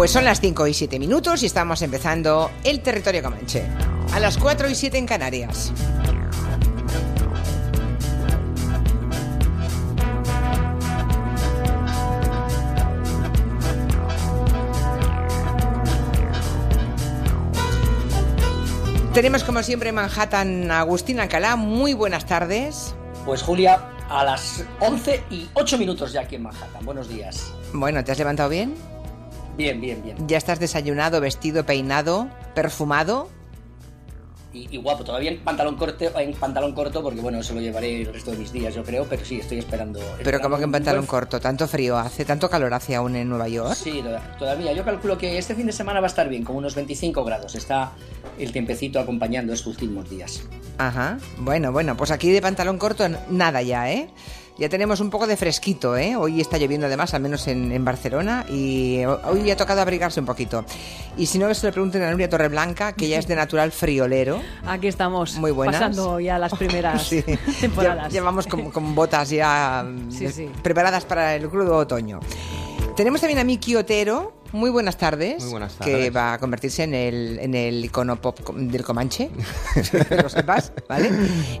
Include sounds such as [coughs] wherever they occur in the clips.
Pues son las 5 y 7 minutos y estamos empezando el territorio comanche. A las 4 y 7 en Canarias. Tenemos como siempre en Manhattan a Agustín Alcalá. Muy buenas tardes. Pues Julia, a las 11 y 8 minutos ya aquí en Manhattan. Buenos días. Bueno, ¿te has levantado bien? Bien, bien, bien. ¿Ya estás desayunado, vestido, peinado, perfumado? Y, y guapo, todavía en pantalón corto, en pantalón corto, porque bueno, eso lo llevaré el resto de mis días, yo creo, pero sí, estoy esperando. Pero como que en pantalón corto, tanto frío hace, tanto calor hace aún en Nueva York. Sí, toda- todavía. Yo calculo que este fin de semana va a estar bien, como unos 25 grados. Está el tiempecito acompañando estos últimos días. Ajá. Bueno, bueno, pues aquí de pantalón corto nada ya, ¿eh? Ya tenemos un poco de fresquito, ¿eh? Hoy está lloviendo además, al menos en, en Barcelona, y ho- hoy ha tocado abrigarse un poquito. Y si no, que se le pregunten a Nuria Torreblanca, que ya es de natural friolero. Aquí estamos, Muy buenas. pasando ya las primeras [laughs] Sí. temporadas. Lle- Llevamos con, con botas ya Sí, sí. preparadas para el crudo otoño. Tenemos también a Miki Otero. Muy buenas tardes. Muy buenas Que tardes. va a convertirse en el, en el icono pop del Comanche. [laughs] que lo sepas, ¿vale?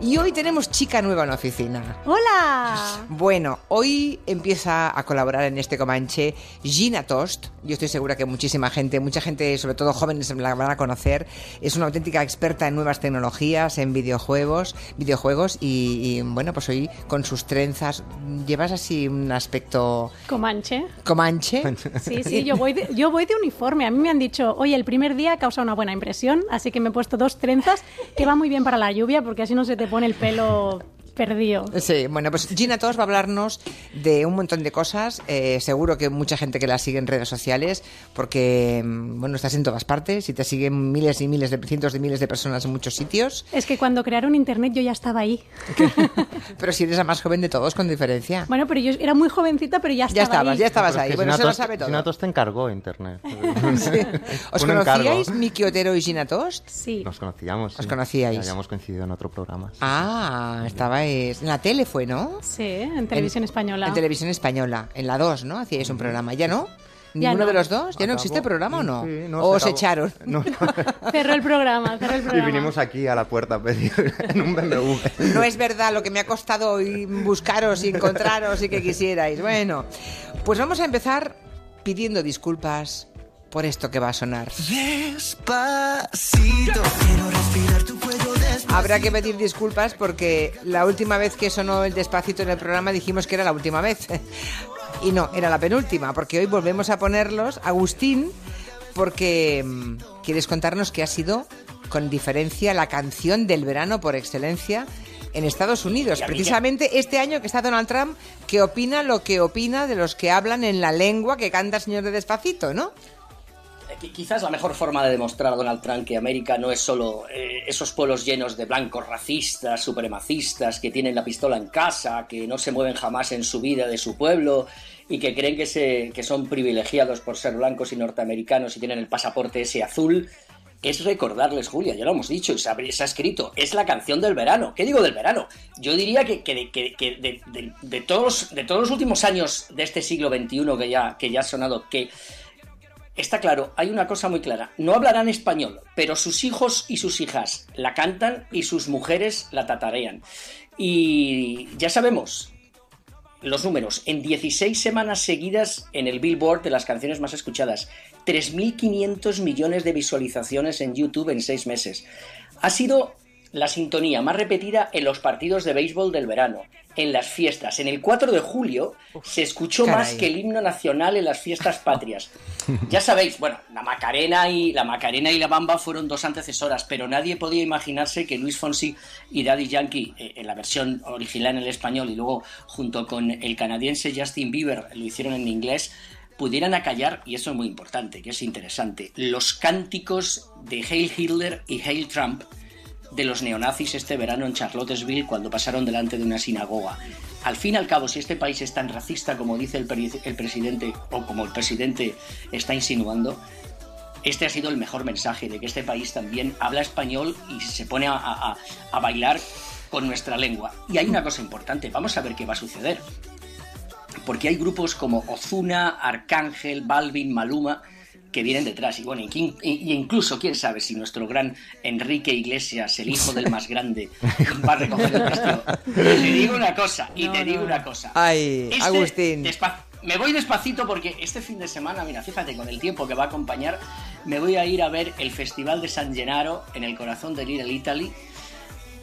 Y hoy tenemos chica nueva en la oficina. ¡Hola! Bueno, hoy empieza a colaborar en este Comanche Gina Tost. Yo estoy segura que muchísima gente, mucha gente, sobre todo jóvenes, la van a conocer. Es una auténtica experta en nuevas tecnologías, en videojuegos, videojuegos y, y, bueno, pues hoy con sus trenzas llevas así un aspecto Comanche. Comanche. Sí, sí, yo voy, de, yo voy de uniforme. A mí me han dicho, oye, el primer día causa una buena impresión, así que me he puesto dos trenzas que va muy bien para la lluvia porque así no se te pone el pelo perdido. Sí, bueno, pues Gina Tos va a hablarnos de un montón de cosas. Eh, seguro que mucha gente que la sigue en redes sociales, porque, mm, bueno, estás en todas partes y te siguen miles y miles de cientos de miles de personas en muchos sitios. Es que cuando crearon internet yo ya estaba ahí. [laughs] Pero si eres la más joven de todos, con diferencia. Bueno, pero yo era muy jovencita, pero ya estaba Ya estabas, ahí. ya estabas es ahí. Bueno, se lo sabe todo. Ginatos te encargó internet. [laughs] ¿Os Un encargo. conocíais, Miki Otero y Gina Tost? Sí. Nos conocíamos. Os sí. conocíais. Habíamos coincidido en otro programa. Ah, En la tele fue, ¿no? Sí, en televisión En- española. En televisión española. En la 2, ¿no? Hacíais un programa. ¿Ya no? Ya ¿Ninguno no. de los dos? ¿Ya no existe el programa o no? Sí, no, ¿O os se echaron? No, [laughs] Cerró el programa, cerró el y programa. vinimos aquí a la puerta a pedir [laughs] en un BMW. No es verdad lo que me ha costado hoy buscaros y encontraros y que quisierais. Bueno, pues vamos a empezar pidiendo disculpas por esto que va a sonar. Despacito, quiero respirar tu cuello despacito. Habrá que pedir disculpas porque la última vez que sonó el despacito en el programa dijimos que era la última vez. [laughs] Y no, era la penúltima, porque hoy volvemos a ponerlos. Agustín, porque mm, quieres contarnos que ha sido, con diferencia, la canción del verano por excelencia en Estados Unidos. Precisamente este año que está Donald Trump, que opina lo que opina de los que hablan en la lengua que canta el señor de despacito, ¿no? Qui- Quizás la mejor forma de demostrar a Donald Trump que América no es solo eh, esos pueblos llenos de blancos racistas, supremacistas, que tienen la pistola en casa, que no se mueven jamás en su vida de su pueblo y que creen que, son privilegiados por ser blancos y norteamericanos y tienen el pasaporte ese azul. Es recordarles, Julia, ya lo hemos dicho y se ha, escrito, es la canción del verano. ¿Qué digo del verano? Yo diría que, de todos los últimos años de este siglo XXI que ya, que ya ha sonado, que Está claro, hay una cosa muy clara. No hablarán español, pero sus hijos y sus hijas la cantan y sus mujeres la tatarean. Y ya sabemos los números. En 16 semanas seguidas en el Billboard de las canciones más escuchadas. 3.500 millones de visualizaciones en YouTube en 6 meses. Ha sido la sintonía más repetida en los partidos de béisbol del verano, en las fiestas. En el 4 de julio se escuchó caray. más que el himno nacional en las fiestas patrias. Ya sabéis, bueno, la Macarena y la Macarena y la Bamba fueron dos antecesoras, pero nadie podía imaginarse que Luis Fonsi y Daddy Yankee, eh, en la versión original en el español y luego junto con el canadiense Justin Bieber lo hicieron en inglés, pudieran acallar, y eso es muy importante, que es interesante, los cánticos de Hail Hitler y Hail Trump de los neonazis este verano en Charlottesville cuando pasaron delante de una sinagoga. Al fin y al cabo, si este país es tan racista como dice el, el presidente o como el presidente está insinuando, este ha sido el mejor mensaje de que este país también habla español y se pone a, a- a bailar con nuestra lengua. Y hay una cosa importante, vamos a ver qué va a suceder. Porque hay grupos como Ozuna, Arcángel, Balvin, Maluma, que vienen detrás. Y bueno, y, y- incluso, quién sabe, si nuestro gran Enrique Iglesias, el hijo del más grande, [laughs] va a recoger el testigo. Y te digo una cosa, y No, te digo no. una cosa. Ay, Este Agustín. me voy despacito porque este fin de semana, mira, fíjate, con el tiempo que va a acompañar, me voy a ir a ver el Festival de San Gennaro en el corazón de Little Italy.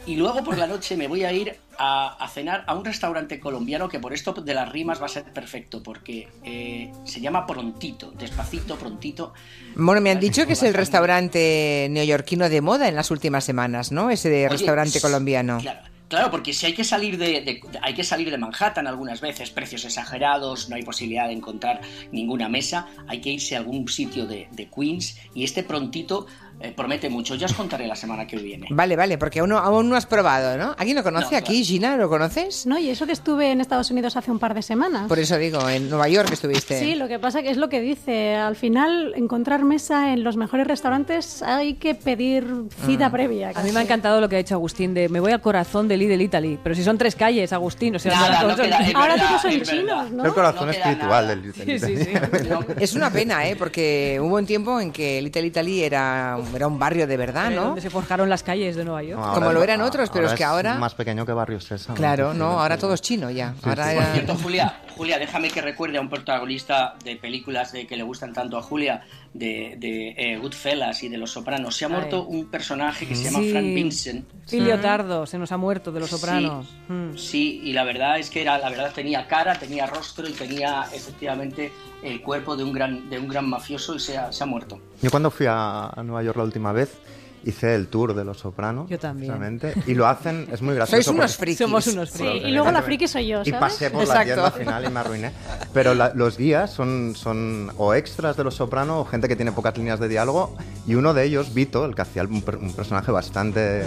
Y luego por la noche me voy a ir a, a cenar a un restaurante colombiano que por esto de las rimas va a ser perfecto, porque eh, se llama Prontito, despacito, prontito. Bueno, me han dicho que es el restaurante neoyorquino de moda en las últimas semanas, ¿no? Ese de Oye, restaurante colombiano. Claro, claro, porque si hay que salir de, de- hay que salir de Manhattan algunas veces, precios exagerados, no hay posibilidad de encontrar ninguna mesa, hay que irse a algún sitio de, de Queens y este prontito eh, promete mucho. Ya os contaré la semana que viene. Vale, vale, porque aún no, aún no has probado, ¿no? ¿Alguien lo conoce No, aquí? claro. Gina, ¿lo conoces? No, y eso que estuve en Estados Unidos hace un par de semanas. Por eso digo, en Nueva York estuviste. Sí, lo que pasa que es lo que dice. Al final, encontrar mesa en los mejores restaurantes hay que pedir cita previa. A mí me ha encantado lo que ha hecho Agustín de me voy al corazón de Lidl Italy. Pero si son tres calles, Agustín, o sea, Nada, no- no queda- es Ahora todos son verdad. chinos, ¿no? Es el corazón No espiritual nada. del Sí, Little sí, sí. No, Es una pena, ¿eh? Porque hubo un tiempo en que Little Italy era, era un barrio de verdad, ¿no? Donde se forjaron las calles de Nueva York. No, Como lo eran otros, pero es que ahora- más pequeño que Barrio Sésamo. Claro, no, ahora todo es chino ya. Sí, Ahora sí. Por cierto, Julia, Julia, déjame que recuerde a un protagonista de películas de, que le gustan tanto a Julia, de, de eh, Goodfellas y de Los Sopranos. Se ha Ay. muerto un personaje que se llama Sí. Frank Vincent. Filio Tardo, se nos ha muerto de los Sí, sopranos. Mm. Sí, y la verdad es que era, la verdad tenía cara, tenía rostro y tenía efectivamente el cuerpo de un gran, de un gran mafioso y se ha, se ha muerto. Yo cuando fui a, a Nueva York la última vez hice el tour de Los Sopranos. Yo también. y lo hacen, es muy gracioso. [laughs] Sois unos frikis. Somos unos Sí, frikis. y luego la friki soy yo, Y ¿sabes? pasé por la Exacto. tienda al final y me arruiné. Pero la- los guías son, son o extras de Los Soprano o gente que tiene pocas líneas de diálogo. Y uno de ellos, Vito, el que hacía un, un personaje bastante,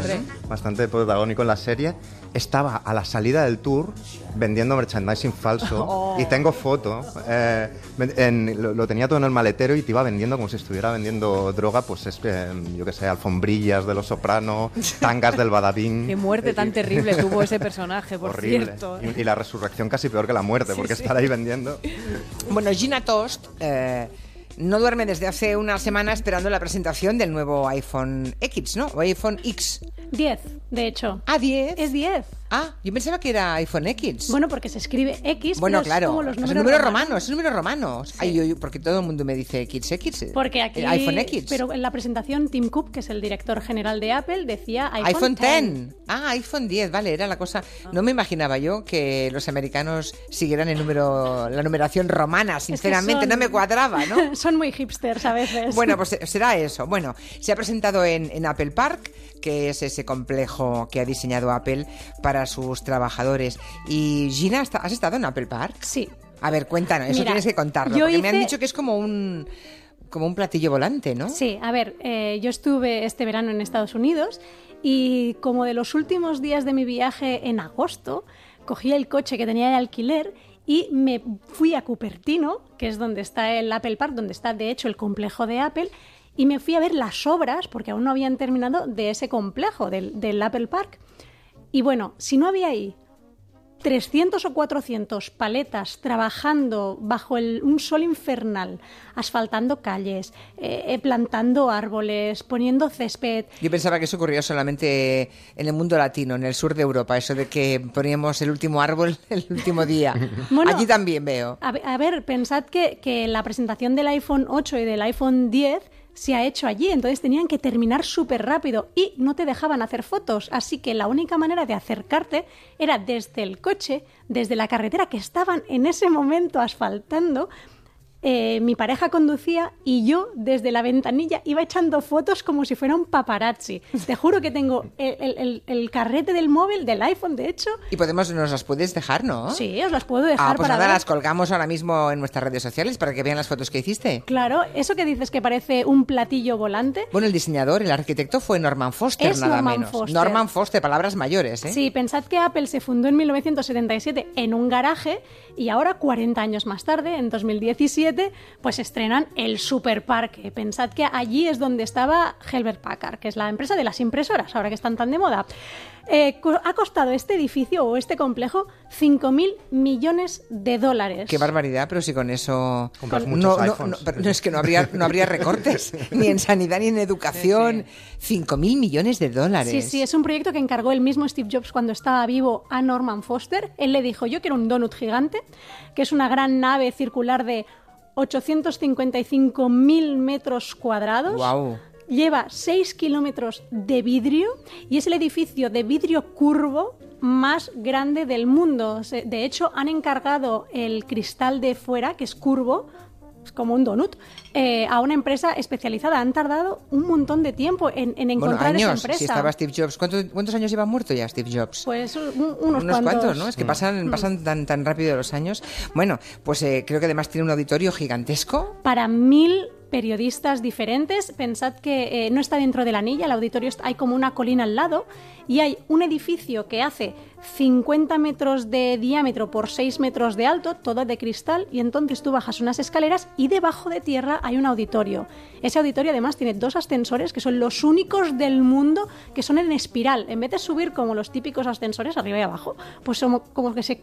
bastante protagónico en la serie, estaba a la salida del tour vendiendo merchandising falso. [laughs] Oh. Y tengo foto. eh, en- lo, lo tenía todo en el maletero y te iba vendiendo como si estuviera vendiendo droga, pues es, eh, yo que sé, alfombrillas de Los Soprano, [laughs] tangas del Badabing. Qué muerte tan terrible tuvo [laughs] ese personaje, por Horrible. cierto. Y, y la resurrección casi peor que la muerte, porque estar ahí vendiendo. Bueno, Gina Tost eh, no duerme desde hace una semana esperando la presentación del nuevo iPhone X, ¿no? O iPhone X. 10, de hecho. Ah, 10. Es 10. Ah, yo pensaba que era iPhone X. Bueno, porque se escribe X, Bueno, pero es claro. como los números, números romanos, es números romanos. Ay, yo- yo- porque todo el mundo me dice XX. Porque aquí, El iPhone X. pero en la presentación Tim Cook, que es el director general de Apple, decía iPhone, iPhone 10. 10. Ah, iPhone 10, vale, era la cosa. No me imaginaba yo que los americanos siguieran el número, la numeración romana, sinceramente, son- no me cuadraba, ¿no? [laughs] Son muy hipsters a veces. Bueno, pues será eso. Bueno, se ha presentado en, en Apple Park, que es ese complejo que ha diseñado Apple para sus trabajadores. Y Gina, ¿está- ¿has estado en Apple Park? Sí. A ver, cuéntanos, eso Mira, tienes que contarlo. Porque me han dicho que es como un, como un platillo volante, ¿no? Sí, a ver, eh, yo estuve este verano en Estados Unidos y como de los últimos días de mi viaje en agosto, cogí el coche que tenía de alquiler y me fui a Cupertino, que es donde está el Apple Park, donde está de hecho el complejo de Apple, y me fui a ver las obras, porque aún no habían terminado, de ese complejo, del, del Apple Park. Y bueno, si no había ahí 300 o 400 paletas trabajando bajo el- un sol infernal, asfaltando calles, eh, eh, plantando árboles, poniendo césped. Yo pensaba que eso ocurría solamente en el mundo latino, en el sur de Europa, eso de que poníamos el último árbol [laughs] el último día. [laughs] Bueno, Allí también veo. A, ve- a ver, pensad que, que la presentación del iPhone 8 y del iPhone 10 se ha hecho allí, entonces tenían que terminar súper rápido y no te dejaban hacer fotos, así que la única manera de acercarte era desde el coche, desde la carretera que estaban en ese momento asfaltando. Eh, mi pareja conducía y yo desde la ventanilla iba echando fotos como si fuera un paparazzi. Te juro que tengo el, el- el- el carrete del móvil, del iPhone, de hecho. Y podemos, nos las puedes dejar, ¿no? Sí, os las puedo dejar Ah, pues para nada, ver. las colgamos ahora mismo en nuestras redes sociales para que vean las fotos que hiciste. Claro, eso que dices que parece un platillo volante. Bueno, el diseñador, el arquitecto fue Norman Foster, Es nada Norman menos. Foster. Norman Foster, palabras mayores, ¿eh? Sí, pensad que Apple se fundó en 1977 en un garaje y ahora, 40 años más tarde, en 2017, 2017, pues estrenan el Superparque. Pensad que allí es donde estaba Helbert Packard, que es la empresa de las impresoras, ahora que están tan de moda. Eh, ha costado este edificio o este complejo 5.000 millones de dólares. Qué barbaridad, pero si con eso... Compras no, muchos no, iPhones. no, pero no, es que no habría, no habría recortes, [laughs] ni en sanidad ni en educación. 5.000 millones de dólares. Sí, sí, es un proyecto que encargó el mismo Steve Jobs cuando estaba vivo a Norman Foster. Él le dijo, yo quiero un donut gigante, que es una gran nave circular de 855.000 metros cuadrados. Guau. Lleva 6 kilómetros de vidrio y es el edificio de vidrio curvo más grande del mundo. De hecho, han encargado el cristal de fuera, que es curvo, es como un donut, eh, a una empresa especializada. Han tardado un montón de tiempo en, en Bueno, encontrar esa años, empresa. si estaba Steve Jobs. ¿Cuántos, cuántos años lleva muerto ya Steve Jobs? Pues un- unos, Unos cuantos. ¿no? Es que pasan, pasan tan, tan rápido los años. Bueno, pues eh, creo que además tiene un auditorio gigantesco. Para mil periodistas diferentes, pensad que eh, no está dentro de la anilla, el auditorio hay como una colina al lado y hay un edificio que hace 50 metros de diámetro por 6 metros de alto, todo de cristal, y entonces tú bajas unas escaleras y debajo de tierra hay un auditorio. Ese auditorio además tiene dos ascensores que son los únicos del mundo que son en espiral. En vez de subir como los típicos ascensores arriba y abajo, pues son como que se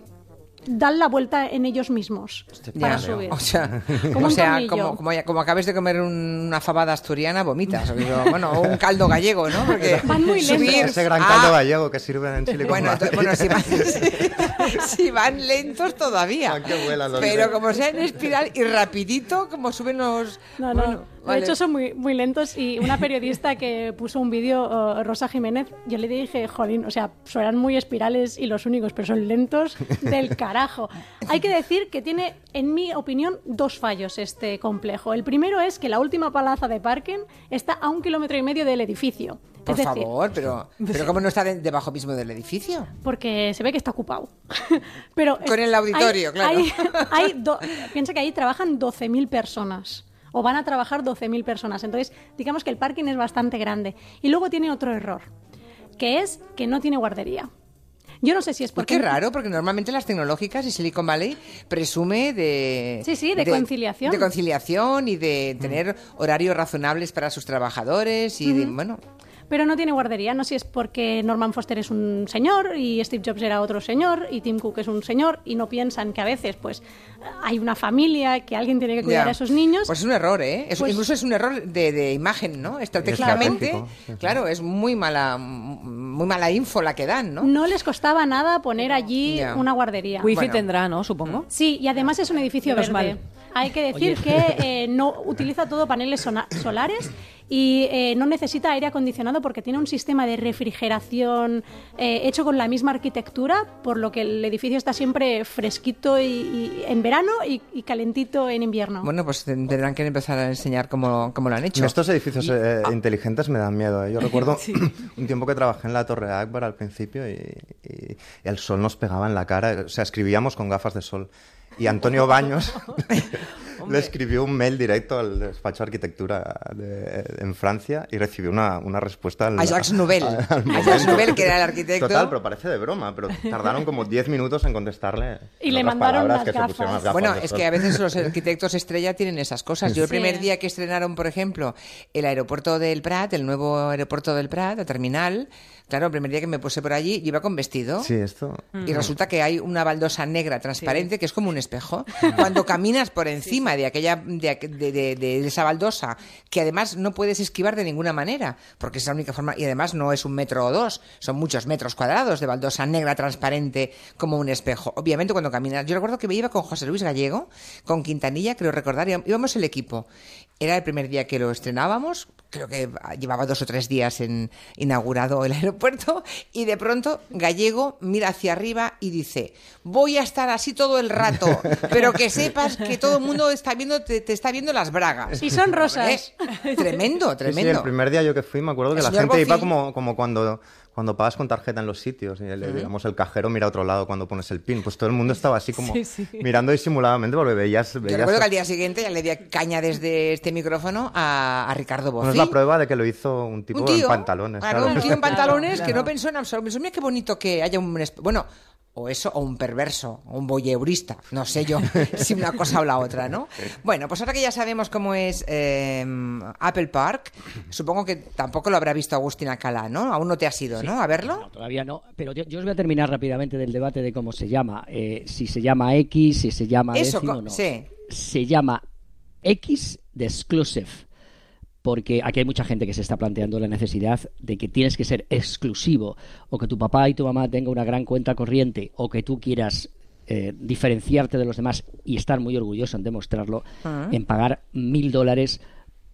dan la vuelta en ellos mismos para subir. O sea, Como [laughs] o sea como, como, como acabes de comer un- una fabada asturiana, vomitas. Bueno, o un caldo gallego, ¿no? Porque [laughs] Van muy lentos. subir Ese gran a- caldo gallego que sirven en Silicon Bueno, to- bueno si, van, [laughs] si van lentos todavía. Pero lentos. como sea en espiral y rapidito, como suben los... No, no. Bueno, de hecho, son muy, muy lentos. Y una periodista que puso un vídeo, uh, Rosa Jiménez, yo le dije, jolín, o sea, suenan muy espirales y los únicos, pero son lentos del carajo. Hay que decir que tiene, en mi opinión, dos fallos este complejo. El primero es que la última plaza de parking está a un kilómetro y medio del edificio. Por decir, favor, pero, pero ¿cómo no está de- debajo mismo del edificio? porque se ve que está ocupado. [laughs] Pero Con el auditorio, hay- claro. hay- [laughs] hay do- piensa que ahí trabajan 12.000 personas. O van a trabajar 12.000 personas. Entonces, digamos que el parking es bastante grande. Y luego tiene otro error, que es que no tiene guardería. Yo no sé si es Pues porque... qué raro, porque normalmente las tecnológicas y Silicon Valley presume de... Sí, sí, de conciliación. De conciliación y de tener horarios razonables para sus trabajadores y de, bueno... Pero no tiene guardería. No sé si es porque Norman Foster es un señor y Steve Jobs era otro señor y Tim Cook es un señor y no piensan que a veces pues hay una familia que alguien tiene que cuidar ya. a esos niños. Pues es un error, ¿eh? Es- Pues- incluso es un error de, de imagen, ¿no? Estratégicamente, claro, es muy mala, muy mala info la que dan, ¿no? no les costaba nada poner allí Ya. una guardería. Wifi Bueno. tendrá, ¿no? Supongo. Sí, y además es un edificio Menos verde. mal. Hay que decir que eh, no utiliza todo paneles solares y eh, no necesita aire acondicionado porque tiene un sistema de refrigeración eh, hecho con la misma arquitectura, por lo que el edificio está siempre fresquito y, y- en verano y, y calentito en invierno. Bueno, pues ten- tendrán que empezar a enseñar cómo, cómo lo han hecho. Estos edificios eh, inteligentes me dan miedo. ¿eh? Yo [laughs] recuerdo un tiempo que trabajé en la Torre Akbar al principio y, y el sol nos pegaba en la cara. O sea, escribíamos con gafas de sol. Y Antonio Baños [laughs] [laughs] le escribió un mail directo al despacho de arquitectura de- en Francia y recibió una, una respuesta. al- A Jacques [laughs] Nouvel. al A Jacques. Nouvel, que era el arquitecto. Total, pero parece de broma. Pero tardaron como 10 minutos en contestarle. Y en le mandaron las que se gafas. pusieron las gafas Bueno, es que a veces los arquitectos estrella tienen esas cosas. Yo el Sí. primer día que estrenaron, por ejemplo, el aeropuerto del Prat, el nuevo aeropuerto del Prat, la terminal, claro, el primer día que me puse por allí, yo iba con vestido. Sí, esto... Y resulta que hay una baldosa negra transparente que es como un espejo. Cuando caminas por encima de aquella de, aqu- de- de- de esa baldosa, que además no puedes esquivar de ninguna manera, porque es la única forma, y además no es un metro o dos, son muchos metros cuadrados de baldosa negra transparente como un espejo. Obviamente cuando caminas, yo recuerdo que me iba con José Luis Gallego, con Quintanilla, creo recordar, y íbamos el equipo. Era el primer día que lo estrenábamos, creo que llevaba dos o tres días en inaugurado el [laughs] aeropuerto, y de pronto Gallego mira hacia arriba y dice, voy a estar así todo el rato, [laughs] pero que sepas que todo el mundo está viendo, te, te está viendo las bragas. Y son rosas. ¿Eh? Tremendo, Sí, sí, tremendo. el primer día yo que fui me acuerdo que El la gente iba como, como cuando, cuando pagas con tarjeta en los sitios y el, digamos, el cajero mira a otro lado cuando pones el pin. Pues todo el mundo estaba así como Sí, sí. mirando disimuladamente porque veías... Yo recuerdo que al día siguiente ya le di caña desde este micrófono a, a Ricardo Bueno, Bofill. es la prueba de que lo hizo un tipo un tío, en pantalones. claro, claro. un tío en [laughs] pantalones Claro, que no pensó en absoluto. Mira qué bonito que haya un... Bueno, o eso, o un perverso, o un voyeurista. No sé yo [laughs] si una cosa o la otra, ¿no? Bueno, pues ahora que ya sabemos cómo es eh, Apple Park, supongo que tampoco lo habrá visto Agustín Acalá, ¿no? Aún no te has ido, ¿no? A verlo. No, todavía no. Pero yo, yo os voy a terminar rápidamente del debate de cómo se llama. Eh, si se llama X, si se llama Eso, décimo, no. sí. Se llama X de exclusive. Porque aquí hay mucha gente que se está planteando la necesidad de que tienes que ser exclusivo o que tu papá y tu mamá tengan una gran cuenta corriente o que tú quieras eh, diferenciarte de los demás y estar muy orgulloso en demostrarlo, Ah. en pagar mil dólares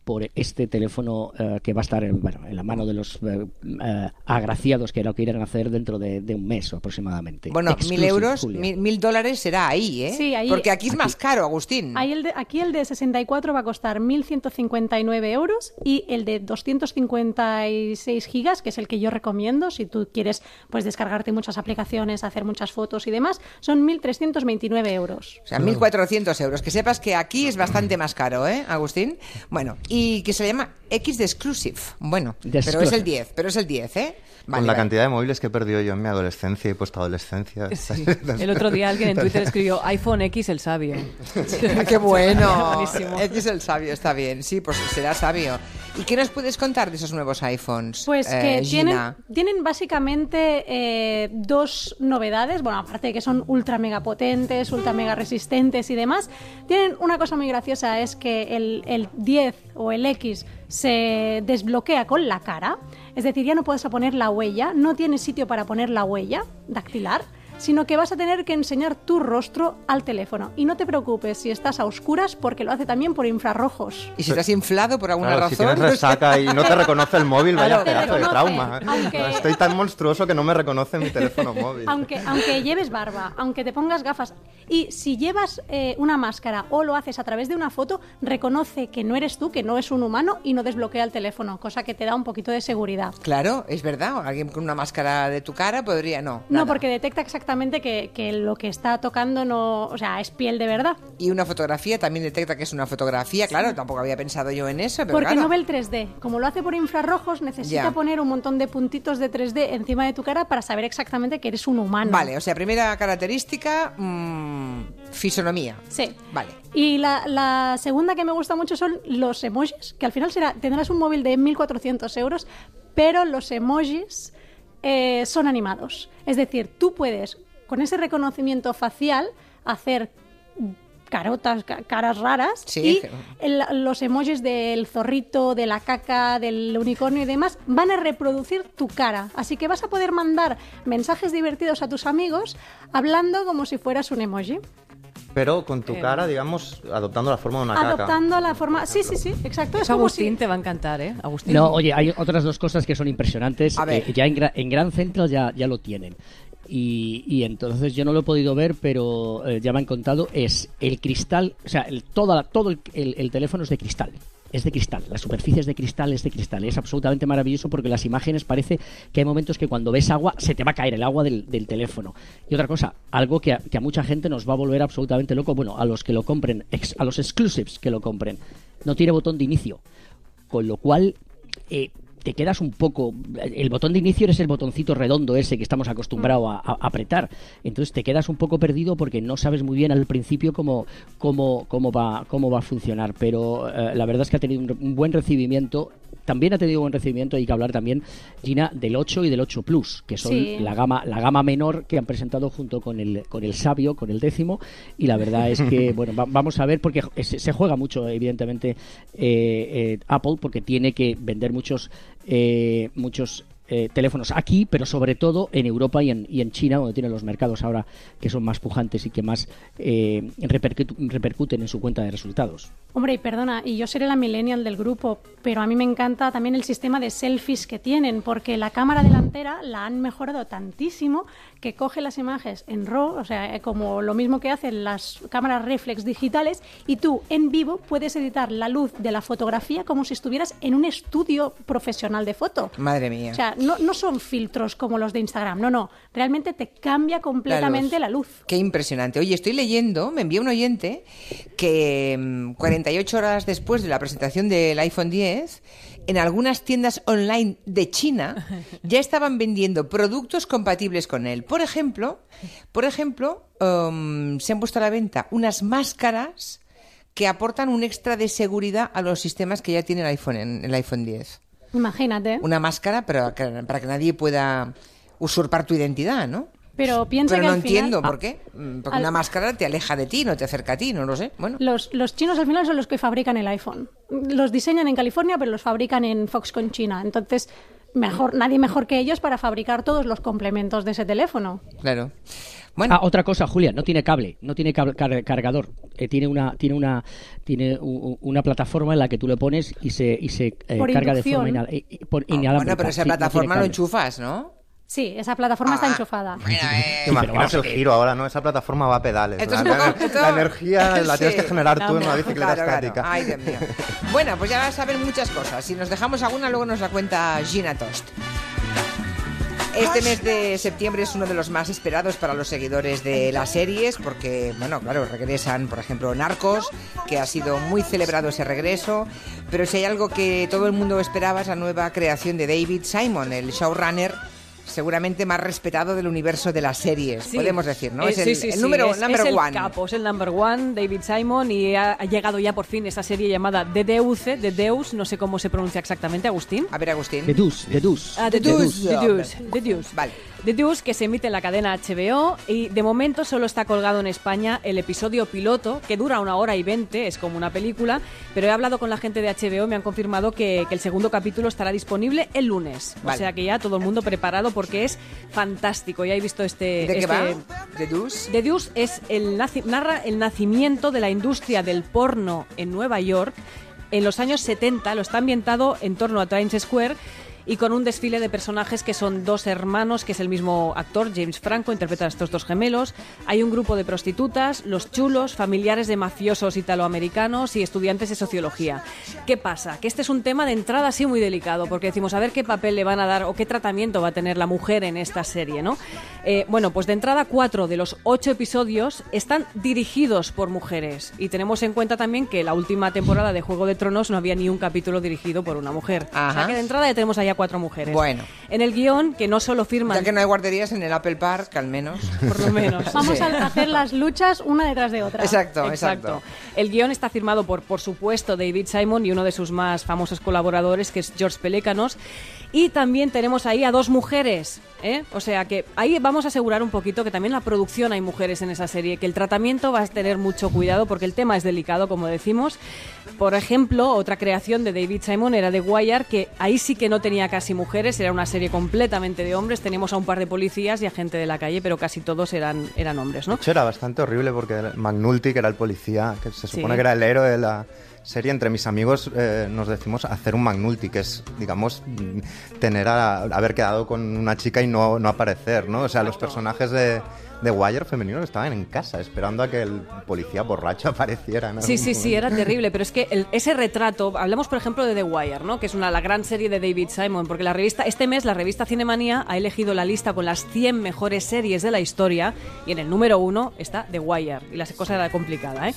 por este teléfono eh, que va a estar en, bueno, en la mano de los eh, eh, agraciados que lo quieran hacer dentro de, de un mes aproximadamente. Bueno, mil Exclusive, euros, Julia. mil, mil dólares será ahí, ¿eh? Sí, ahí- Porque aquí es más caro, Agustín. Ahí el de- aquí el de 64 va a costar 1.159 euros y el de 256 gigas, que es el que yo recomiendo si tú quieres pues descargarte muchas aplicaciones, hacer muchas fotos y demás, son 1.329 euros. O sea, 1.400 euros. Que sepas que aquí es bastante más caro, ¿eh, Agustín? Bueno, y que se llama X de Exclusive. Bueno, De pero es exclusive. el 10, pero es el 10, ¿eh? Vale, Con la vale. cantidad de móviles que he perdido yo en mi adolescencia y post-adolescencia. [laughs] Sí. [laughs] El otro día alguien en Twitter escribió iPhone X el sabio. [laughs] Ah, ¡Qué bueno! Buenísimo. X el sabio, está bien. Sí, pues será sabio. ¿Y qué nos puedes contar de esos nuevos iPhones? Pues eh, que tienen, tienen básicamente eh, dos novedades, bueno, aparte de que son ultra mega potentes, ultra mega resistentes y demás, tienen una cosa muy graciosa, es que el, el 10 o el X se desbloquea con la cara, es decir, ya no puedes poner la huella, no tienes sitio para poner la huella dactilar, sino que vas a tener que enseñar tu rostro al teléfono. Y no te preocupes si estás a oscuras porque lo hace también por infrarrojos. ¿Y si te has inflado por alguna Claro, si razón? tienes resaca y no te reconoce el móvil, vaya te pedazo de trauma. ¿eh? aunque- Estoy tan monstruoso que no me reconoce mi teléfono móvil. Aunque, aunque lleves barba, aunque te pongas gafas y si llevas eh, una máscara o lo haces a través de una foto, reconoce que no eres tú, que no es un humano y no desbloquea el teléfono, cosa que te da un poquito de seguridad. Claro, es verdad. Alguien con una máscara de tu cara podría, no. No, nada. porque detecta exactamente que, que lo que está tocando no, o sea, es piel de verdad. Y una fotografía también detecta que es una fotografía, claro, tampoco había pensado yo en eso, pero Porque claro. no ve el 3D. Como lo hace por infrarrojos, necesita Ya. poner un montón de puntitos de 3D encima de tu cara para saber exactamente que eres un humano. Vale, o sea, primera característica, mm, fisonomía. Sí. Vale. Y la, la segunda que me gusta mucho son los emojis, que al final será, tendrás un móvil de 1.400 euros, pero los emojis eh, son animados. Es decir, tú puedes, con ese reconocimiento facial, hacer carotas, ca- caras raras Sí, y el- los emojis del zorrito, de la caca, del unicornio y demás van a reproducir tu cara. Así que vas a poder mandar mensajes divertidos a tus amigos hablando como si fueras un emoji. Pero con tu cara, digamos, adoptando la forma de una caca. Adoptando la forma. Sí, sí, sí, exacto. Es como Agustín si- te va a encantar, ¿eh? Agustín. No, oye, hay otras dos cosas que son impresionantes. A ver. Eh, ya en, Gra- en Grand Central ya, ya lo tienen. Y, entonces yo no lo he podido ver, pero eh, ya me han contado, es el cristal, o sea, el, todo el, el- el teléfono es de cristal. Es de cristal, la superficie es de cristal, es de cristal. Es absolutamente maravilloso porque las imágenes parece que hay momentos que cuando ves agua se te va a caer el agua del, teléfono. Y otra cosa, algo que a, que mucha gente nos va a volver absolutamente loco, bueno, a los que lo compren, a los exclusives que lo compren, no tiene botón de inicio. Con lo cual, eh, te quedas un poco. El botón de inicio es el botoncito redondo ese que estamos acostumbrados a, a apretar. Entonces te quedas un poco perdido porque no sabes muy bien al principio cómo, cómo, cómo, va, cómo va a funcionar. Pero eh, la verdad es que ha tenido un, un buen recibimiento. También ha tenido buen recibimiento, hay que hablar también, Gina, del 8 y del 8 Plus, que son Sí. la gama la gama menor que han presentado junto con el con el Sabio, con el décimo, y la verdad es que, [laughs] bueno, va- vamos a ver, porque se, se juega mucho, evidentemente, eh, eh, Apple, porque tiene que vender muchos, eh, muchos eh, teléfonos aquí, pero sobre todo en Europa y en, y en China, donde tienen los mercados ahora que son más pujantes y que más eh, repercu- repercuten en su cuenta de resultados. Hombre, y perdona, y yo seré la millennial del grupo, pero a mí me encanta también el sistema de selfies que tienen, porque la cámara delantera la han mejorado tantísimo que coge las imágenes en RAW, o sea, eh, como lo mismo que hacen las cámaras reflex digitales, y tú en vivo puedes editar la luz de la fotografía como si estuvieras en un estudio profesional de foto. Madre mía. O sea, no, no son filtros como los de Instagram, no, no. Realmente te cambia completamente la luz. Qué impresionante. Oye, estoy leyendo, me envió un oyente que mm, 48 horas después de la presentación del iPhone 10 en algunas tiendas online de China [laughs] ya estaban vendiendo productos compatibles con él. Por ejemplo, por ejemplo, um, se han puesto a la venta unas máscaras que aportan un extra de seguridad a los sistemas que ya tiene el iPhone en el iPhone 10. Imagínate. Una máscara pero que- para que nadie pueda usurpar tu identidad, ¿no? Pero piensa Pero que no al final- entiendo por qué. Mm, Porque Al- una máscara te aleja de ti, no te acerca a ti, no lo sé. Bueno, Los, los chinos al final son los que fabrican el iPhone. Los diseñan en California, pero los fabrican en Foxconn, China. Entonces, mejor, nadie mejor que ellos para fabricar todos los complementos de ese teléfono. claro. Bueno, Ah, otra cosa, Julia, no tiene cable, no tiene cargador. Eh, tiene una tiene una tiene una plataforma en la que tú le pones y se y se eh, Por carga inducción. de forma ina- i- i- por- Ah, bueno, pero esa Sí, no tiene plataforma lo enchufas, ¿no? Sí, esa plataforma está Ah, enchufada. Bueno, eh, ¿Te imaginas vamos, el eh, giro ahora, no? Esa plataforma va a pedales. Esto La, es un poco- la- la energía la [laughs] tienes que generar tú en una bicicleta claro. estática. Ay, Dios mío. Bueno, pues ya vas a ver muchas cosas. Si nos dejamos alguna, luego nos la cuenta Gina Tost. Este mes de septiembre es uno de los más esperados para los seguidores de las series porque, bueno, claro, regresan, por ejemplo, Narcos, que ha sido muy celebrado ese regreso, pero si hay algo que todo el mundo esperaba es la nueva creación de David Simon, el showrunner seguramente más respetado del universo de las series, Sí. podemos decir, ¿no? Eh, es el, sí, sí, el sí, número es, number es el one. capo, es el number one, David Simon, y ha, ha llegado ya por fin esa serie llamada The Deuce, The Deus, no sé cómo se pronuncia exactamente, Agustín. A ver, Agustín. The Deuce, The Deuce. Ah, The The Deuce. The Deuce, The Deuce. Vale. The Deuce, que se emite en la cadena HBO y de momento solo está colgado en España el episodio piloto, que dura una hora y veinte, es como una película, pero he hablado con la gente de HBO y me han confirmado que, que el segundo capítulo estará disponible el lunes. Vale. O sea que ya todo el mundo preparado porque es fantástico. Ya he visto este... ¿De qué este- va? ¿De Dus? The Deuce es el naci- narra el nacimiento de la industria del porno en Nueva York en los años 70. Lo está ambientado en torno a Times Square y con un desfile de personajes que son dos hermanos, que es el mismo actor, James Franco, interpreta a estos dos gemelos. Hay un grupo de prostitutas, los chulos, familiares de mafiosos italoamericanos y estudiantes de sociología. ¿Qué pasa? Que este es un tema de entrada así muy delicado, porque decimos a ver qué papel le van a dar o qué tratamiento va a tener la mujer en esta serie, ¿no? Eh, bueno, pues de entrada cuatro de los ocho episodios están dirigidos por mujeres y tenemos en cuenta también que la última temporada de Juego de Tronos no había ni un capítulo dirigido por una mujer. O Ajá. sea que de entrada ya tenemos allá cuatro mujeres. Bueno. En el guion, que no solo firman... Ya que no hay guarderías en el Apple Park, al menos. Por lo menos. [laughs] Vamos Sí. a hacer las luchas una detrás de otra. Exacto, exacto. El guion está firmado por, por supuesto, David Simon y uno de sus más famosos colaboradores, que es George Pelécanos. Y también tenemos ahí a dos mujeres. ¿eh? O sea que ahí vamos a asegurar un poquito que también la producción hay mujeres en esa serie, que el tratamiento va a tener mucho cuidado porque el tema es delicado, como decimos. Por ejemplo, otra creación de David Simon era The Wire, que ahí sí que no tenía casi mujeres, era una serie completamente de hombres. Tenemos a un par de policías y a gente de la calle, pero casi todos eran, eran hombres, ¿no? De hecho, era bastante horrible porque McNulty, que era el policía, que se Sí. supone que era el héroe de la serie, entre mis amigos eh, nos decimos hacer un McNulty, que es, digamos, mm, tener a, haber quedado con una chica y no, no aparecer, ¿no? O sea, los personajes de, de Wire femeninos estaban en casa esperando a que el policía borracho [laughs] apareciera. en Sí, sí, sí, era terrible, pero es que el- ese retrato, hablamos por ejemplo de The Wire, ¿no? que es una, la gran serie de David Simon, porque la revista, este mes la revista Cinemanía ha elegido la lista con las 100 mejores series de la historia y en el número uno está The Wire, y la cosa era complicada. ¿eh?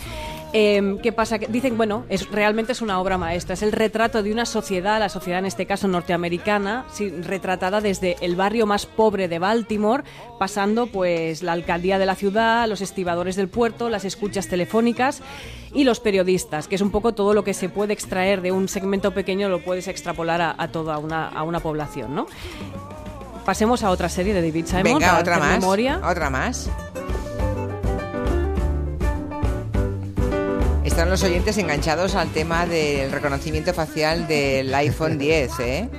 Eh, ¿Qué pasa? Dicen, bueno, es, realmente es una obra maestra, es el retrato de una sociedad, la sociedad en este caso norteamericana, sí, retratada desde el barrio más pobre de Baltimore, pasando pues la alcaldía de la ciudad, los estibadores del puerto, las escuchas telefónicas y los periodistas, que es un poco todo lo que se puede extraer de un segmento pequeño, lo puedes extrapolar a, a toda una, a una población, ¿no? Pasemos a otra serie de David Simon. Venga, para otra más. memoria. Otra más. Están los oyentes enganchados al tema del reconocimiento facial del iPhone [laughs] 10, ¿eh?